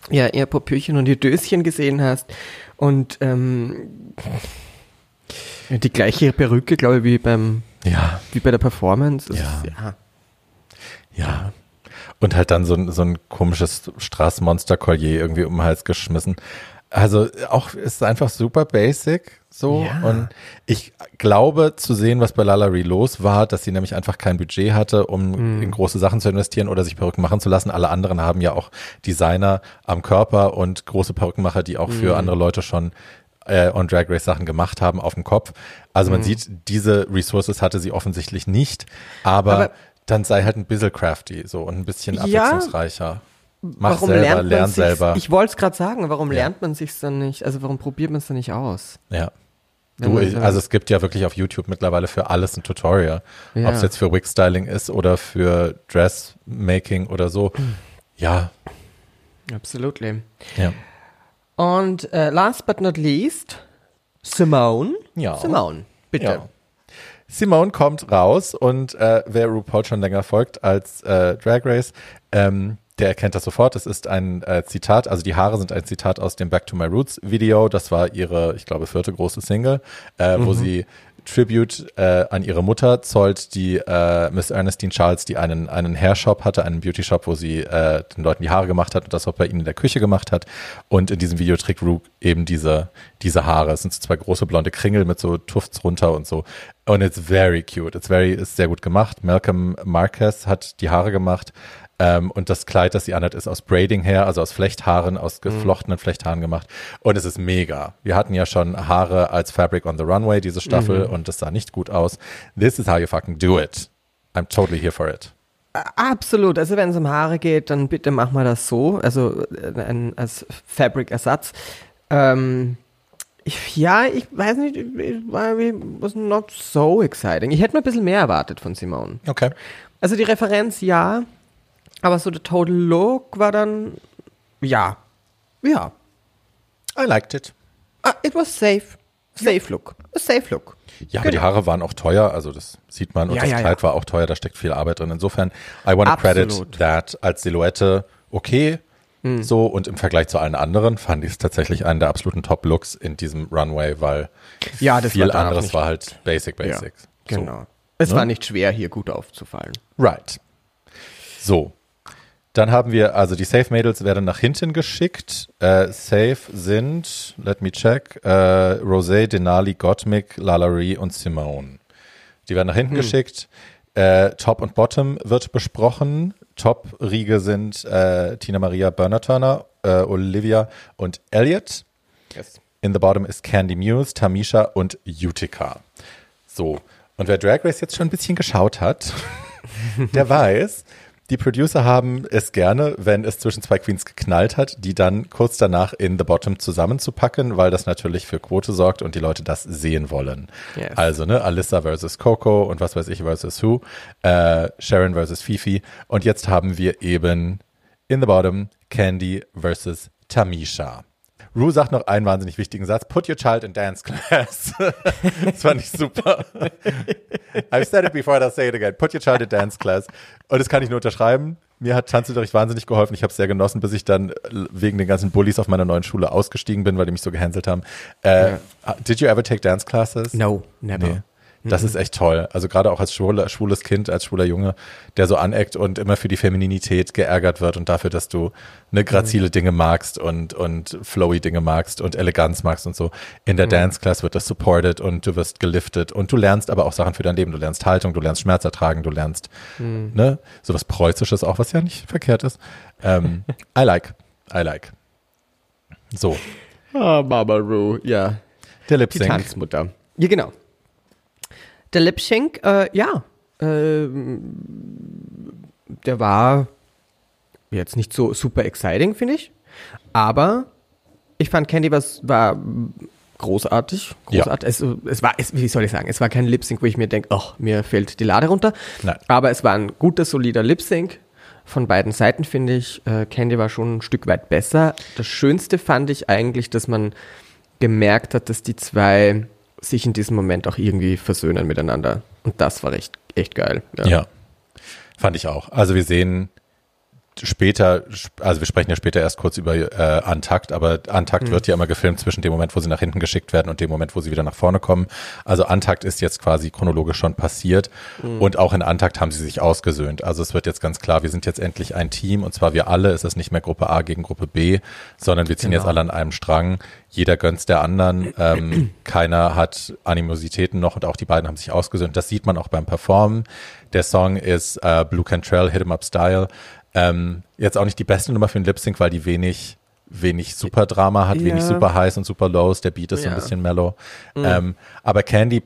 ja, ihr Popöchen und ihr Döschen gesehen hast. Und ähm, die gleiche Perücke, glaube ich, wie beim Ja, wie bei der Performance. Das Ja. Ist, ja. ja. Und halt dann so ein, so ein komisches Straßenmonster-Collier irgendwie um den Hals geschmissen. Also auch ist einfach super basic so. Ja. Und ich glaube zu sehen, was bei Lalaurie los war, dass sie nämlich einfach kein Budget hatte, um in große Sachen zu investieren oder sich Perücken machen zu lassen. Alle anderen haben ja auch Designer am Körper und große Perückenmacher, die auch für andere Leute schon äh, on Drag Race Sachen gemacht haben auf dem Kopf. Also man sieht, diese Resources hatte sie offensichtlich nicht, aber, Aber- dann sei halt ein bisschen crafty so und ein bisschen Ja. abwechslungsreicher. Mach warum selber, lernt man lern selber. Ich wollte es gerade sagen, warum Ja. lernt man sich's dann nicht? Also warum probiert man es dann nicht aus? Ja. Du, also es gibt ja wirklich auf YouTube mittlerweile für alles ein Tutorial. Ja. Ob es jetzt für Wig-Styling ist oder für Dressmaking oder so. [clears throat] Ja, Absolutely. ja. Und äh, last but not least, Simone. Ja. Simone, bitte. Ja. Simone kommt raus und äh, wer RuPaul schon länger folgt als äh, Drag Race, ähm, der erkennt das sofort. Es ist ein äh, Zitat, also die Haare sind ein Zitat aus dem Back to My Roots Video. Das war ihre, ich glaube, vierte große Single, äh, wo sie Tribute äh, an ihre Mutter zollt, die äh, Miss Ernestine Charles, die einen, einen Hairshop hatte, einen Beauty-Shop, wo sie äh, den Leuten die Haare gemacht hat und das auch bei ihnen in der Küche gemacht hat. Und in diesem Video trägt Ru eben diese, diese Haare. Es sind so zwei große blonde Kringel mit so Tufts runter und so. Und it's very cute. It's very, ist sehr gut gemacht. Malcolm Marquez hat die Haare gemacht. Ähm, und das Kleid, das sie anhat, ist aus Braiding Hair, also aus Flechthaaren, aus geflochtenen Flechthaaren gemacht. Und es ist mega. Wir hatten ja schon Haare als Fabric on the Runway, diese Staffel, und das sah nicht gut aus. This is how you fucking do it. I'm totally here for it. Absolut. Also wenn es um Haare geht, dann bitte mach mal das so, also äh, ein, als Fabric-Ersatz. Ähm, ich, ja, ich weiß nicht, it was not so exciting. Ich hätte mir ein bisschen mehr erwartet von Simone. Okay. Also die Referenz ja, aber so der Total Look war dann ja, ja. I liked it. Ah, it was safe. Safe Look. A safe Look. Ja, aber die Haare waren auch teuer, also das sieht man. Und Ja, das ja, Kleid war auch teuer, da steckt viel Arbeit drin. Insofern, I want to credit that als Silhouette okay. So, und im Vergleich zu allen anderen fand ich es tatsächlich einen der absoluten Top-Looks in diesem Runway, weil Ja, das viel war anderes war halt Basic Ja, Basics. So. genau. Es Ne? war nicht schwer, hier gut aufzufallen. Right. So. Dann haben wir, also die Safe Mädels werden nach hinten geschickt. Äh, safe sind, let me check, äh, Rosé, Denali, Gottmik, Lalaurie und Simone. Die werden nach hinten geschickt. Äh, Top und Bottom wird besprochen. Top-Riege sind äh, Tina Maria Burner Turner, äh, Olivia und Elliot. Yes. In the bottom ist Candy Muse, Tamisha und Utica. So. Und wer Drag Race jetzt schon ein bisschen geschaut hat, [laughs] der [laughs] weiß, die Producer haben es gerne, wenn es zwischen zwei Queens geknallt hat, die dann kurz danach in The Bottom zusammenzupacken, weil das natürlich für Quote sorgt und die Leute das sehen wollen. Yes. Also, ne, Alyssa versus Coco und was weiß ich versus Who, äh, Sharon versus Fifi. Und jetzt haben wir eben in The Bottom Candy versus Tamisha. Rue sagt noch einen wahnsinnig wichtigen Satz. Put your child in dance class. [laughs] das fand ich super. I've said it before, I'll say it again. Put your child in dance class. Und das kann ich nur unterschreiben. Mir hat Tanzunterricht wahnsinnig geholfen. Ich habe es sehr genossen, bis ich dann wegen den ganzen Bullies auf meiner neuen Schule ausgestiegen bin, weil die mich so gehänselt haben. Äh, Did you ever take dance classes? No, never. Nee. Das ist echt toll. Also gerade auch als schwule, schwules Kind, als schwuler Junge, der so aneckt und immer für die Femininität geärgert wird und dafür, dass du ne grazile Dinge magst und, und flowy Dinge magst und Eleganz magst und so. In der Dance Class wird das supported und du wirst geliftet und du lernst aber auch Sachen für dein Leben. Du lernst Haltung, du lernst Schmerz ertragen, du lernst ne sowas Preußisches auch, was ja nicht verkehrt ist. Ähm, [laughs] I like, I like. So, Ah, Baba Roo, ja. der Lip Die Sync. Tanzmutter. Ja, genau. Der Lip Sync, äh, ja. Ähm, der war jetzt nicht so super exciting, finde ich. Aber ich fand Candy was, war großartig. Ja. großartig. Es, es war, es, wie soll ich sagen, es war kein Lip Sync, wo ich mir denke, ach, mir fällt die Lade runter. Nein. Aber es war ein guter, solider Lip Sync. Von beiden Seiten finde ich, äh, Candy war schon ein Stück weit besser. Das Schönste fand ich eigentlich, dass man gemerkt hat, dass die zwei sich in diesem Moment auch irgendwie versöhnen miteinander. Und das war echt, echt geil. Ja, fand ich auch. Also wir sehen später, also wir sprechen ja später erst kurz über äh, Antakt, aber Antakt wird ja immer gefilmt zwischen dem Moment, wo sie nach hinten geschickt werden und dem Moment, wo sie wieder nach vorne kommen. Also Antakt ist jetzt quasi chronologisch schon passiert und auch in Antakt haben sie sich ausgesöhnt. Also es wird jetzt ganz klar, wir sind jetzt endlich ein Team und zwar wir alle. Es ist nicht mehr Gruppe A gegen Gruppe B, sondern wir ziehen jetzt alle an einem Strang. Jeder gönnt's der anderen. Ähm, [clears throat] keiner hat Animositäten noch und auch die beiden haben sich ausgesöhnt. Das sieht man auch beim Performen. Der Song ist äh, Blue Cantrell, Hit 'em Up Style. Ähm, jetzt auch nicht die beste Nummer für den Lip Sync, weil die wenig, wenig super Drama hat, Ja. wenig super Highs und super Lows. Der Beat ist so ein Ja. bisschen mellow. Ähm, aber Candy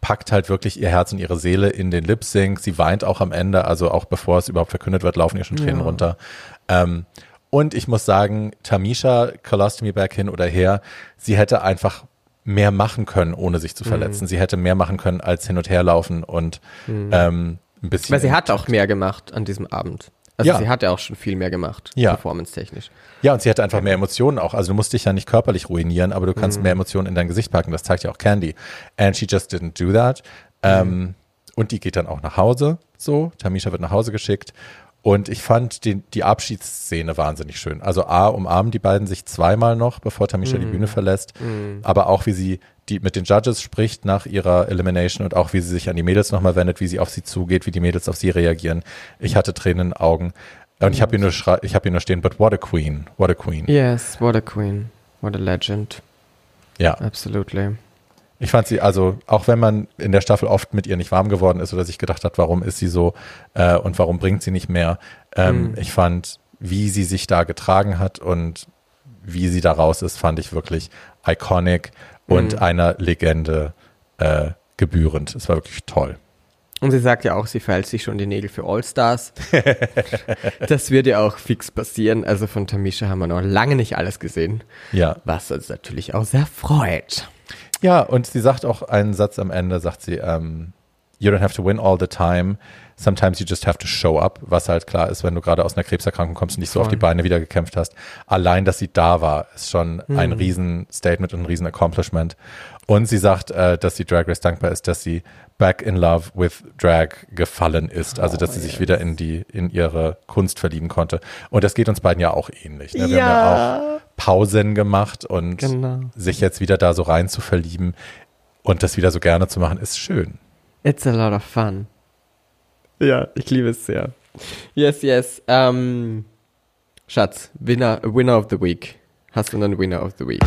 packt halt wirklich ihr Herz und ihre Seele in den Lip Sync. Sie weint auch am Ende, also auch bevor es überhaupt verkündet wird, laufen ihr schon Tränen Ja. runter. Ähm, und ich muss sagen, Tamisha, Colostomy Back hin oder her, sie hätte einfach mehr machen können, ohne sich Mhm. zu verletzen. Sie hätte mehr machen können, als hin und her laufen und ähm, ein bisschen. Weil sie hat auch mehr gemacht an diesem Abend. Also Ja. sie hat ja auch schon viel mehr gemacht, Ja. performance-technisch. Ja, und sie hatte einfach mehr Emotionen auch. Also du musst dich ja nicht körperlich ruinieren, aber du kannst mehr Emotionen in dein Gesicht packen. Das zeigt ja auch Candy. And she just didn't do that. Ähm, und die geht dann auch nach Hause. So, Tamisha wird nach Hause geschickt. Und ich fand die, die Abschiedsszene wahnsinnig schön. Also A, umarmen die beiden sich zweimal noch, bevor Tamisha die Bühne verlässt. Aber auch wie sie die mit den Judges spricht nach ihrer Elimination und auch wie sie sich an die Mädels nochmal wendet, wie sie auf sie zugeht, wie die Mädels auf sie reagieren. Ich hatte Tränen in den Augen. Und ich habe hier, nur ich nur stehen, but what a queen, what a queen. Yes, what a queen. What a legend. Ja, Absolutely. Ich fand sie, also auch wenn man in der Staffel oft mit ihr nicht warm geworden ist oder sich gedacht hat, warum ist sie so äh, und warum bringt sie nicht mehr, ähm, ich fand, wie sie sich da getragen hat und wie sie da raus ist, fand ich wirklich iconic und einer Legende äh, gebührend. Es war wirklich toll. Und sie sagt ja auch, sie feilt sich schon die Nägel für All-Stars. [laughs] das wird ja auch fix passieren. Also von Tamisha haben wir noch lange nicht alles gesehen. Ja. Was uns natürlich auch sehr freut. Ja, und sie sagt auch einen Satz am Ende, sagt sie, ähm, you don't have to win all the time. Sometimes you just have to show up, was halt klar ist, wenn du gerade aus einer Krebserkrankung kommst und nicht so auf die Beine wieder gekämpft hast. Allein, dass sie da war, ist schon ein riesen Statement und ein riesen Accomplishment. Und sie sagt, äh, dass sie Drag Race dankbar ist, dass sie back in love with Drag gefallen ist. Also, dass sie sich wieder in die, in ihre Kunst verlieben konnte. Und das geht uns beiden ja auch ähnlich. Ne? Wir Ja. haben ja auch Pausen gemacht und Genau. sich jetzt wieder da so rein zu verlieben und das wieder so gerne zu machen, ist schön. It's a lot of fun. Ja, ich liebe es sehr. Yes, yes. Ähm, Schatz, Winner, Winner of the Week. Hast du einen Winner of the Week?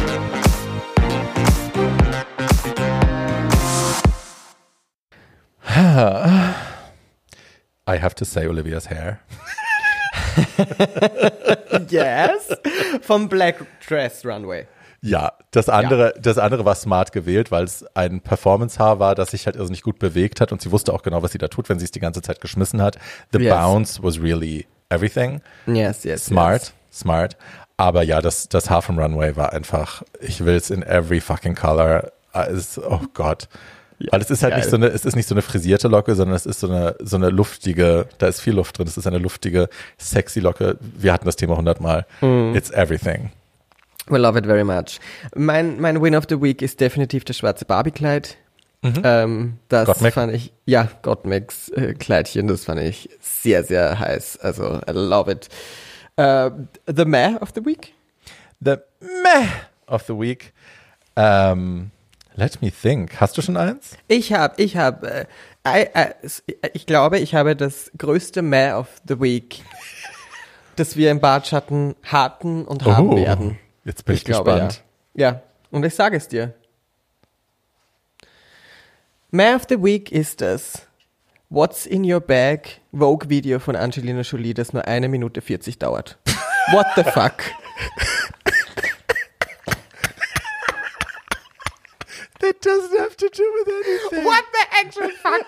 I have to say Olivia's hair. [laughs] [laughs] Yes. Vom Black Dress Runway. Ja, das andere, das andere war smart gewählt, weil es ein Performance-Haar war, das sich halt irrsinnig gut bewegt hat und sie wusste auch genau, was sie da tut, wenn sie es die ganze Zeit geschmissen hat. The Yes. bounce was really everything. Yes, yes. Smart, Yes. smart. Aber ja, das, das Haar vom Runway war einfach, ich will es in every fucking color. Ah, oh Gott. Weil es ist halt geil. nicht so eine, es ist nicht so eine frisierte Locke, sondern es ist so eine, so eine luftige, da ist viel Luft drin. Es ist eine luftige, sexy Locke. Wir hatten das Thema hundertmal. Mhm. It's everything. We love it very much. Mein, mein Win of the Week ist definitiv das schwarze Barbie-Kleid. Ähm, das Gottmik? fand ich, ja, Gottmix äh, Kleidchen, das fand ich sehr, sehr heiß. Also, I love it. Äh, the Meh of the Week? The meh of the week. Ähm, let me think. Hast du schon eins? Ich habe, ich habe, äh, I- äh, ich glaube, ich habe das größte Meh of the Week, [laughs] das wir im Bartschatten hatten und haben werden. Jetzt bin ich, Ich glaube, gespannt. ja. Ja, und ich sage es dir. Meh of the Week ist das What's in Your Bag Vogue-Video von Angelina Jolie, das nur eine Minute 40 dauert. [laughs] What the fuck? [laughs] That doesn't have to do with anything. What the actual fuck?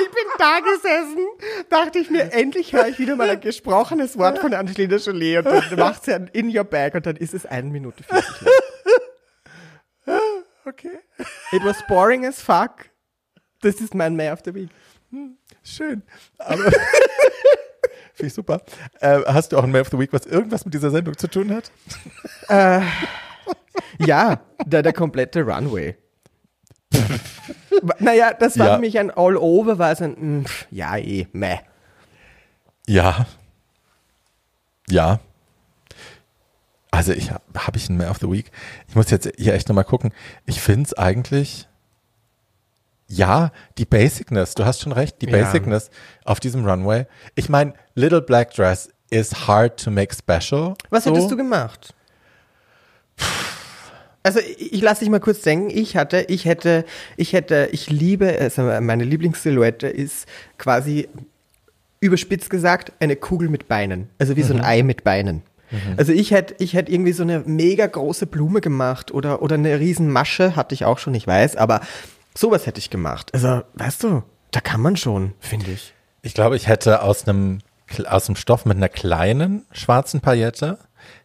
Ich bin da gesessen, dachte ich mir, endlich höre ich wieder mal ein gesprochenes Wort von Angelina Jolie und dann macht sie ein In Your Bag und dann ist es eine Minute 40 lang. Okay, It was boring as fuck. Das ist mein May of the Week. schön. Aber [laughs] finde ich super. Äh, hast du auch ein May of the Week, was irgendwas mit dieser Sendung zu tun hat? Ja, der, der komplette Runway. [laughs] naja, das war Ja. für mich ein All-Over, war es ein, mm, pff, ja eh, meh. Ja. Ja. Also ich habe hab ich einen May of the Week. Ich muss jetzt hier echt nochmal gucken. Ich finde es eigentlich. Ja, die Basicness, du hast schon recht, die Ja. Basicness auf diesem Runway. Ich meine, Little Black Dress is hard to make special. Was so. hättest du gemacht? Also ich, ich lasse dich mal kurz denken. Ich hatte, ich hätte, ich hätte, ich liebe, also meine Lieblingssilhouette ist quasi überspitzt gesagt eine Kugel mit Beinen, also wie so ein Ei mit Beinen. Also ich hätte, ich hätte irgendwie so eine mega große Blume gemacht oder oder eine riesen Masche hatte ich auch schon, ich weiß, aber sowas hätte ich gemacht. Also weißt du, da kann man schon, finde ich. Ich glaube, ich hätte aus einem aus dem Stoff mit einer kleinen schwarzen Paillette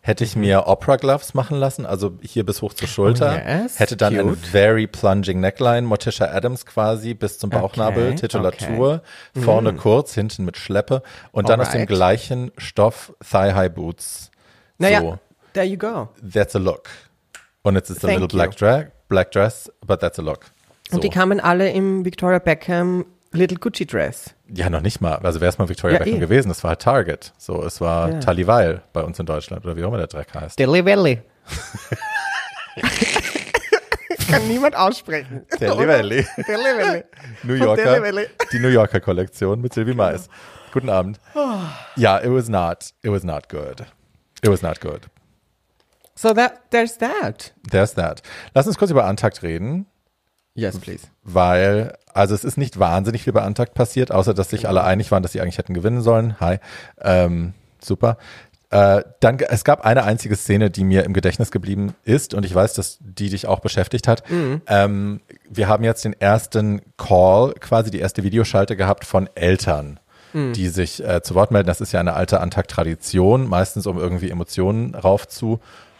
hätte Mhm. ich mir Opera Gloves machen lassen, also hier bis hoch zur Schulter. Oh, yes, hätte dann ein cute. very plunging Neckline, Morticia Adams quasi bis zum Bauchnabel, Okay, Titulatur, vorne kurz, hinten mit Schleppe und dann aus dem Alright. gleichen Stoff Thigh High Boots. Naja, So, there you go. that's a look. Und it's, it's a little black, drag, black dress, but that's a look. So. Und die kamen alle im Victoria Beckham Little Gucci Dress. Ja, noch nicht mal. Also wäre es mal Victoria Ja, Beckham eh. gewesen, das war halt Target. So, es war Ja. Taliweil bei uns in Deutschland oder wie auch immer der Dreck heißt. Willy. [laughs] Kann niemand aussprechen. Taliweil. [laughs] New Yorker, die New Yorker Kollektion mit Sylvie Mais. Guten Abend. Ja, it was not, it was not good. It was not good. So that, there's that. There's that. Lass uns kurz über Antakt reden, Yes, please. weil, also es ist nicht wahnsinnig viel bei Antakt passiert, außer dass sich alle einig waren, dass sie eigentlich hätten gewinnen sollen. Hi. Ähm, super. Äh, dann, es gab eine einzige Szene, die mir im Gedächtnis geblieben ist und ich weiß, dass die dich auch beschäftigt hat. Ähm, wir haben jetzt den ersten Call, quasi die erste Videoschalte gehabt von Eltern, die sich äh, zu Wort melden. Das ist ja eine alte Antakt-Tradition, meistens um irgendwie Emotionen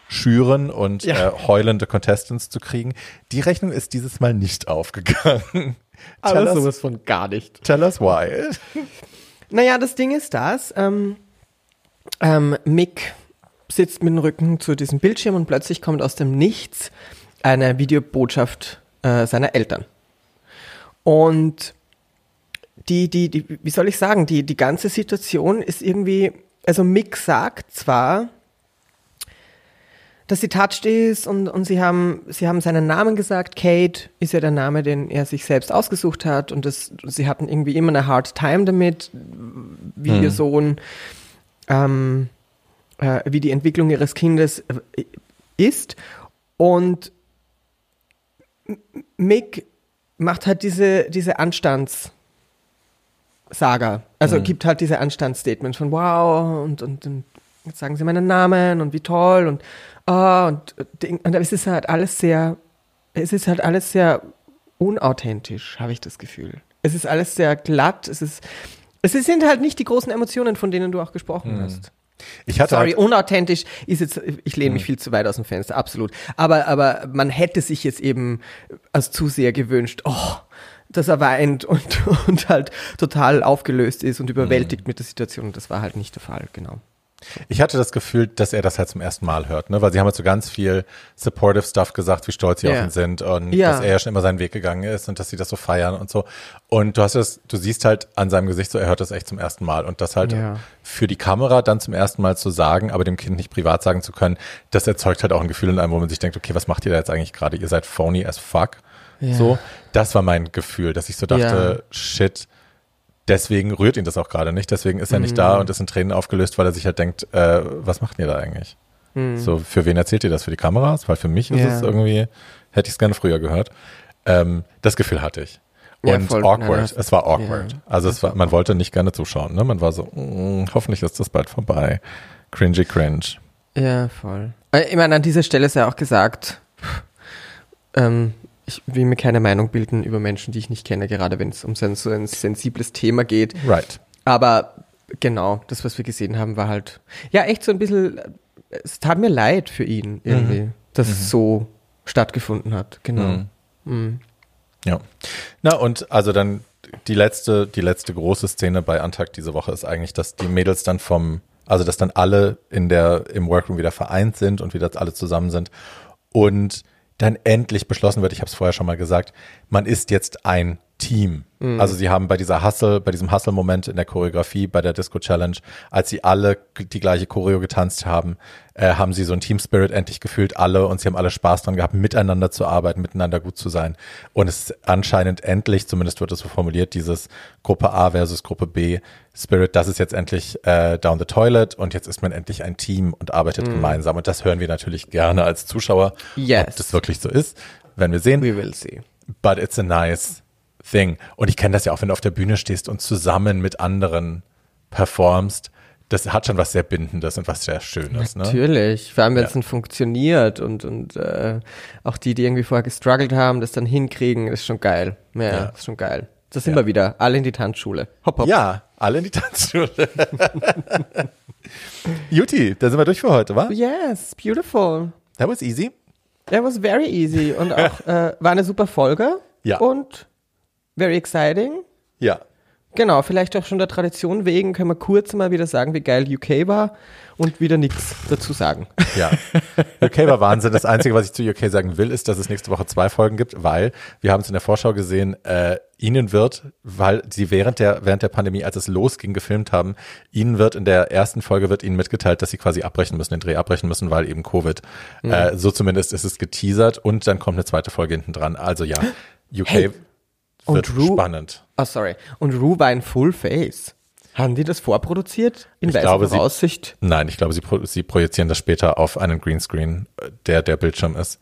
raufzuschüren und Ja. äh, heulende Contestants zu kriegen. Die Rechnung ist dieses Mal nicht aufgegangen. [laughs] Aber us- sowas von gar nicht. Tell us why. Naja, das Ding ist das, ähm, ähm, Mick sitzt mit dem Rücken zu diesem Bildschirm und plötzlich kommt aus dem Nichts eine Videobotschaft äh, seiner Eltern. Und die, die, die, wie soll ich sagen, die, die ganze Situation ist irgendwie, also Mick sagt zwar, dass sie touched ist und, und sie haben, sie haben seinen Namen gesagt. Kate ist ja der Name, den er sich selbst ausgesucht hat und das, sie hatten irgendwie immer eine hard time damit, wie ihr Sohn, ähm, äh, wie die Entwicklung ihres Kindes äh, ist und Mick macht halt diese, diese Anstands, Saga. Also gibt halt diese Anstandsstatements von wow und, und, und jetzt sagen sie meinen Namen und wie toll und ah und, Ding- und es ist halt alles sehr, es ist halt alles sehr unauthentisch, habe ich das Gefühl. Es ist alles sehr glatt, es ist, es sind halt nicht die großen Emotionen, von denen du auch gesprochen hast. Ich hatte Sorry, halt, unauthentisch ist jetzt, ich lehne mich Hm. viel zu weit aus dem Fenster, absolut. Aber, aber man hätte sich jetzt eben als Zuseher gewünscht, oh, dass er weint und, [laughs] und halt total aufgelöst ist und überwältigt Hm. mit der Situation. Und das war halt nicht der Fall, genau. Ich hatte das Gefühl, dass er das halt zum ersten Mal hört, ne? Weil sie haben halt so ganz viel supportive Stuff gesagt, wie stolz sie Ja. auf ihn sind und Ja. dass er ja schon immer seinen Weg gegangen ist und dass sie das so feiern und so. Und du hast das, du siehst halt an seinem Gesicht so, er hört das echt zum ersten Mal. Und das halt Ja. für die Kamera dann zum ersten Mal zu sagen, aber dem Kind nicht privat sagen zu können, das erzeugt halt auch ein Gefühl in einem, wo man sich denkt, okay, was macht ihr da jetzt eigentlich gerade? Ihr seid phony as fuck. So, das war mein Gefühl, dass ich so dachte, shit, deswegen rührt ihn das auch gerade nicht, deswegen ist er nicht Mhm. da und ist in Tränen aufgelöst, weil er sich halt denkt, äh, was macht ihr da eigentlich? So, für wen erzählt ihr das? Für die Kameras? Weil für mich ist Mhm. Ja. es irgendwie, hätte ich es gerne früher gehört. Ähm, das Gefühl hatte ich. Ja, Und voll. awkward. Das- es war awkward. ja. Also es war, man wollte nicht gerne zuschauen. Ne? Man war so, mm, hoffentlich ist das bald vorbei. Cringy cringe. Ja, voll. Äh, Ich meine, an dieser Stelle sei auch gesagt, ähm, ich will mir keine Meinung bilden über Menschen, die ich nicht kenne, gerade wenn es um so ein, so ein sensibles Thema geht. Right. Aber genau, das, was wir gesehen haben, war halt, ja, echt so ein bisschen, es tat mir leid für ihn irgendwie, dass es so stattgefunden hat. Genau. Mhm. Ja. Na und also dann die letzte, die letzte große Szene bei Antakt diese Woche ist eigentlich, dass die Mädels dann vom, also dass dann alle in der, im Workroom wieder vereint sind und wieder alle zusammen sind und dann endlich beschlossen wird, ich habe es vorher schon mal gesagt, man ist jetzt ein Team. Also sie haben bei dieser Hustle, bei diesem Hustle-Moment in der Choreografie, bei der Disco Challenge, als sie alle die gleiche Choreo getanzt haben, äh, haben sie so ein Team Spirit endlich gefühlt alle und sie haben alle Spaß dran gehabt, miteinander zu arbeiten, miteinander gut zu sein. Und es ist anscheinend endlich, zumindest wird es so formuliert, dieses Gruppe A versus Gruppe B Spirit, das ist jetzt endlich äh, down the toilet und jetzt ist man endlich ein Team und arbeitet gemeinsam. Und das hören wir natürlich gerne als Zuschauer, Yes. ob das wirklich so ist, werden wir sehen We will see. but it's a nice thing. Und ich kenne das ja auch, wenn du auf der Bühne stehst und zusammen mit anderen performst. Das hat schon was sehr Bindendes und was sehr Schönes. Ne? Natürlich, vor allem wenn es Ja. dann funktioniert und, und äh, auch die, die irgendwie vorher gestruggelt haben, das dann hinkriegen, ist schon geil. Ja, Ja. ist schon geil. Das sind Ja. wir wieder, alle in die Tanzschule. Hopp, hopp. Ja, alle in die Tanzschule. [laughs] Juti, da sind wir durch für heute, wa? Yes, beautiful. That was easy. That was very easy und auch [laughs] äh, war eine super Folge. Ja. Und very exciting. Ja. Genau, vielleicht auch schon der Tradition wegen können wir kurz mal wieder sagen, wie geil UK war und wieder nichts dazu sagen. Ja. UK war Wahnsinn. Das Einzige, was ich zu UK sagen will, ist, dass es nächste Woche zwei Folgen gibt, weil wir haben es in der Vorschau gesehen, äh, ihnen wird, weil sie während der, während der Pandemie, als es losging, gefilmt haben, ihnen wird in der ersten Folge wird ihnen mitgeteilt, dass sie quasi abbrechen müssen, den Dreh abbrechen müssen, weil eben Covid. Äh, so zumindest ist es geteasert und dann kommt eine zweite Folge hinten dran. Also ja, UK Hey, wird und Ru- spannend. Oh, sorry. Und Ru war in Full Face. Haben die das vorproduziert? In Ich weißer glaube, sie- Voraussicht? Nein, ich glaube, sie, pro, sie projizieren das später auf einen Greenscreen, äh, der der Bildschirm ist.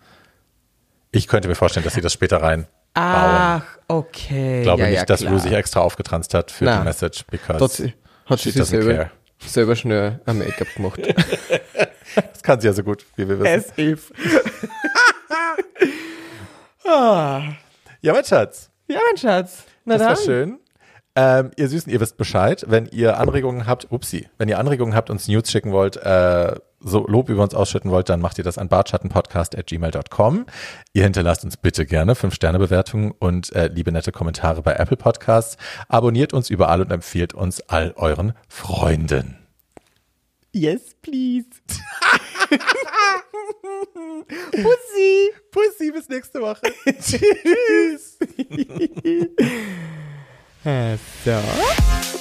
Ich könnte mir vorstellen, dass sie das später rein bauen. Ach, okay. Ich glaube ja, nicht, ja, dass klar. Ru sich extra aufgetranst hat für Na. die Message, because Dort hat sie she sich doesn't selber, care. selber schnell am Make-up gemacht. [laughs] Das kann sie ja so gut, wie wir wissen. As if. [laughs] Ja, mein Schatz, Ja, mein Schatz. Na das war dann. schön. Ähm, ihr Süßen, ihr wisst Bescheid. Wenn ihr Anregungen habt, upsi, wenn ihr Anregungen habt, uns News schicken wollt, äh, so Lob über uns ausschütten wollt, dann macht ihr das an bartschattenpodcast.gmail.com. Ihr hinterlasst uns bitte gerne 5-Sterne-Bewertungen und äh, liebe nette Kommentare bei Apple Podcasts. Abonniert uns überall und empfiehlt uns all euren Freunden. Yes, please. [laughs] [laughs] Pussy. Pussy, bis nächste Woche. [laughs] [laughs] So.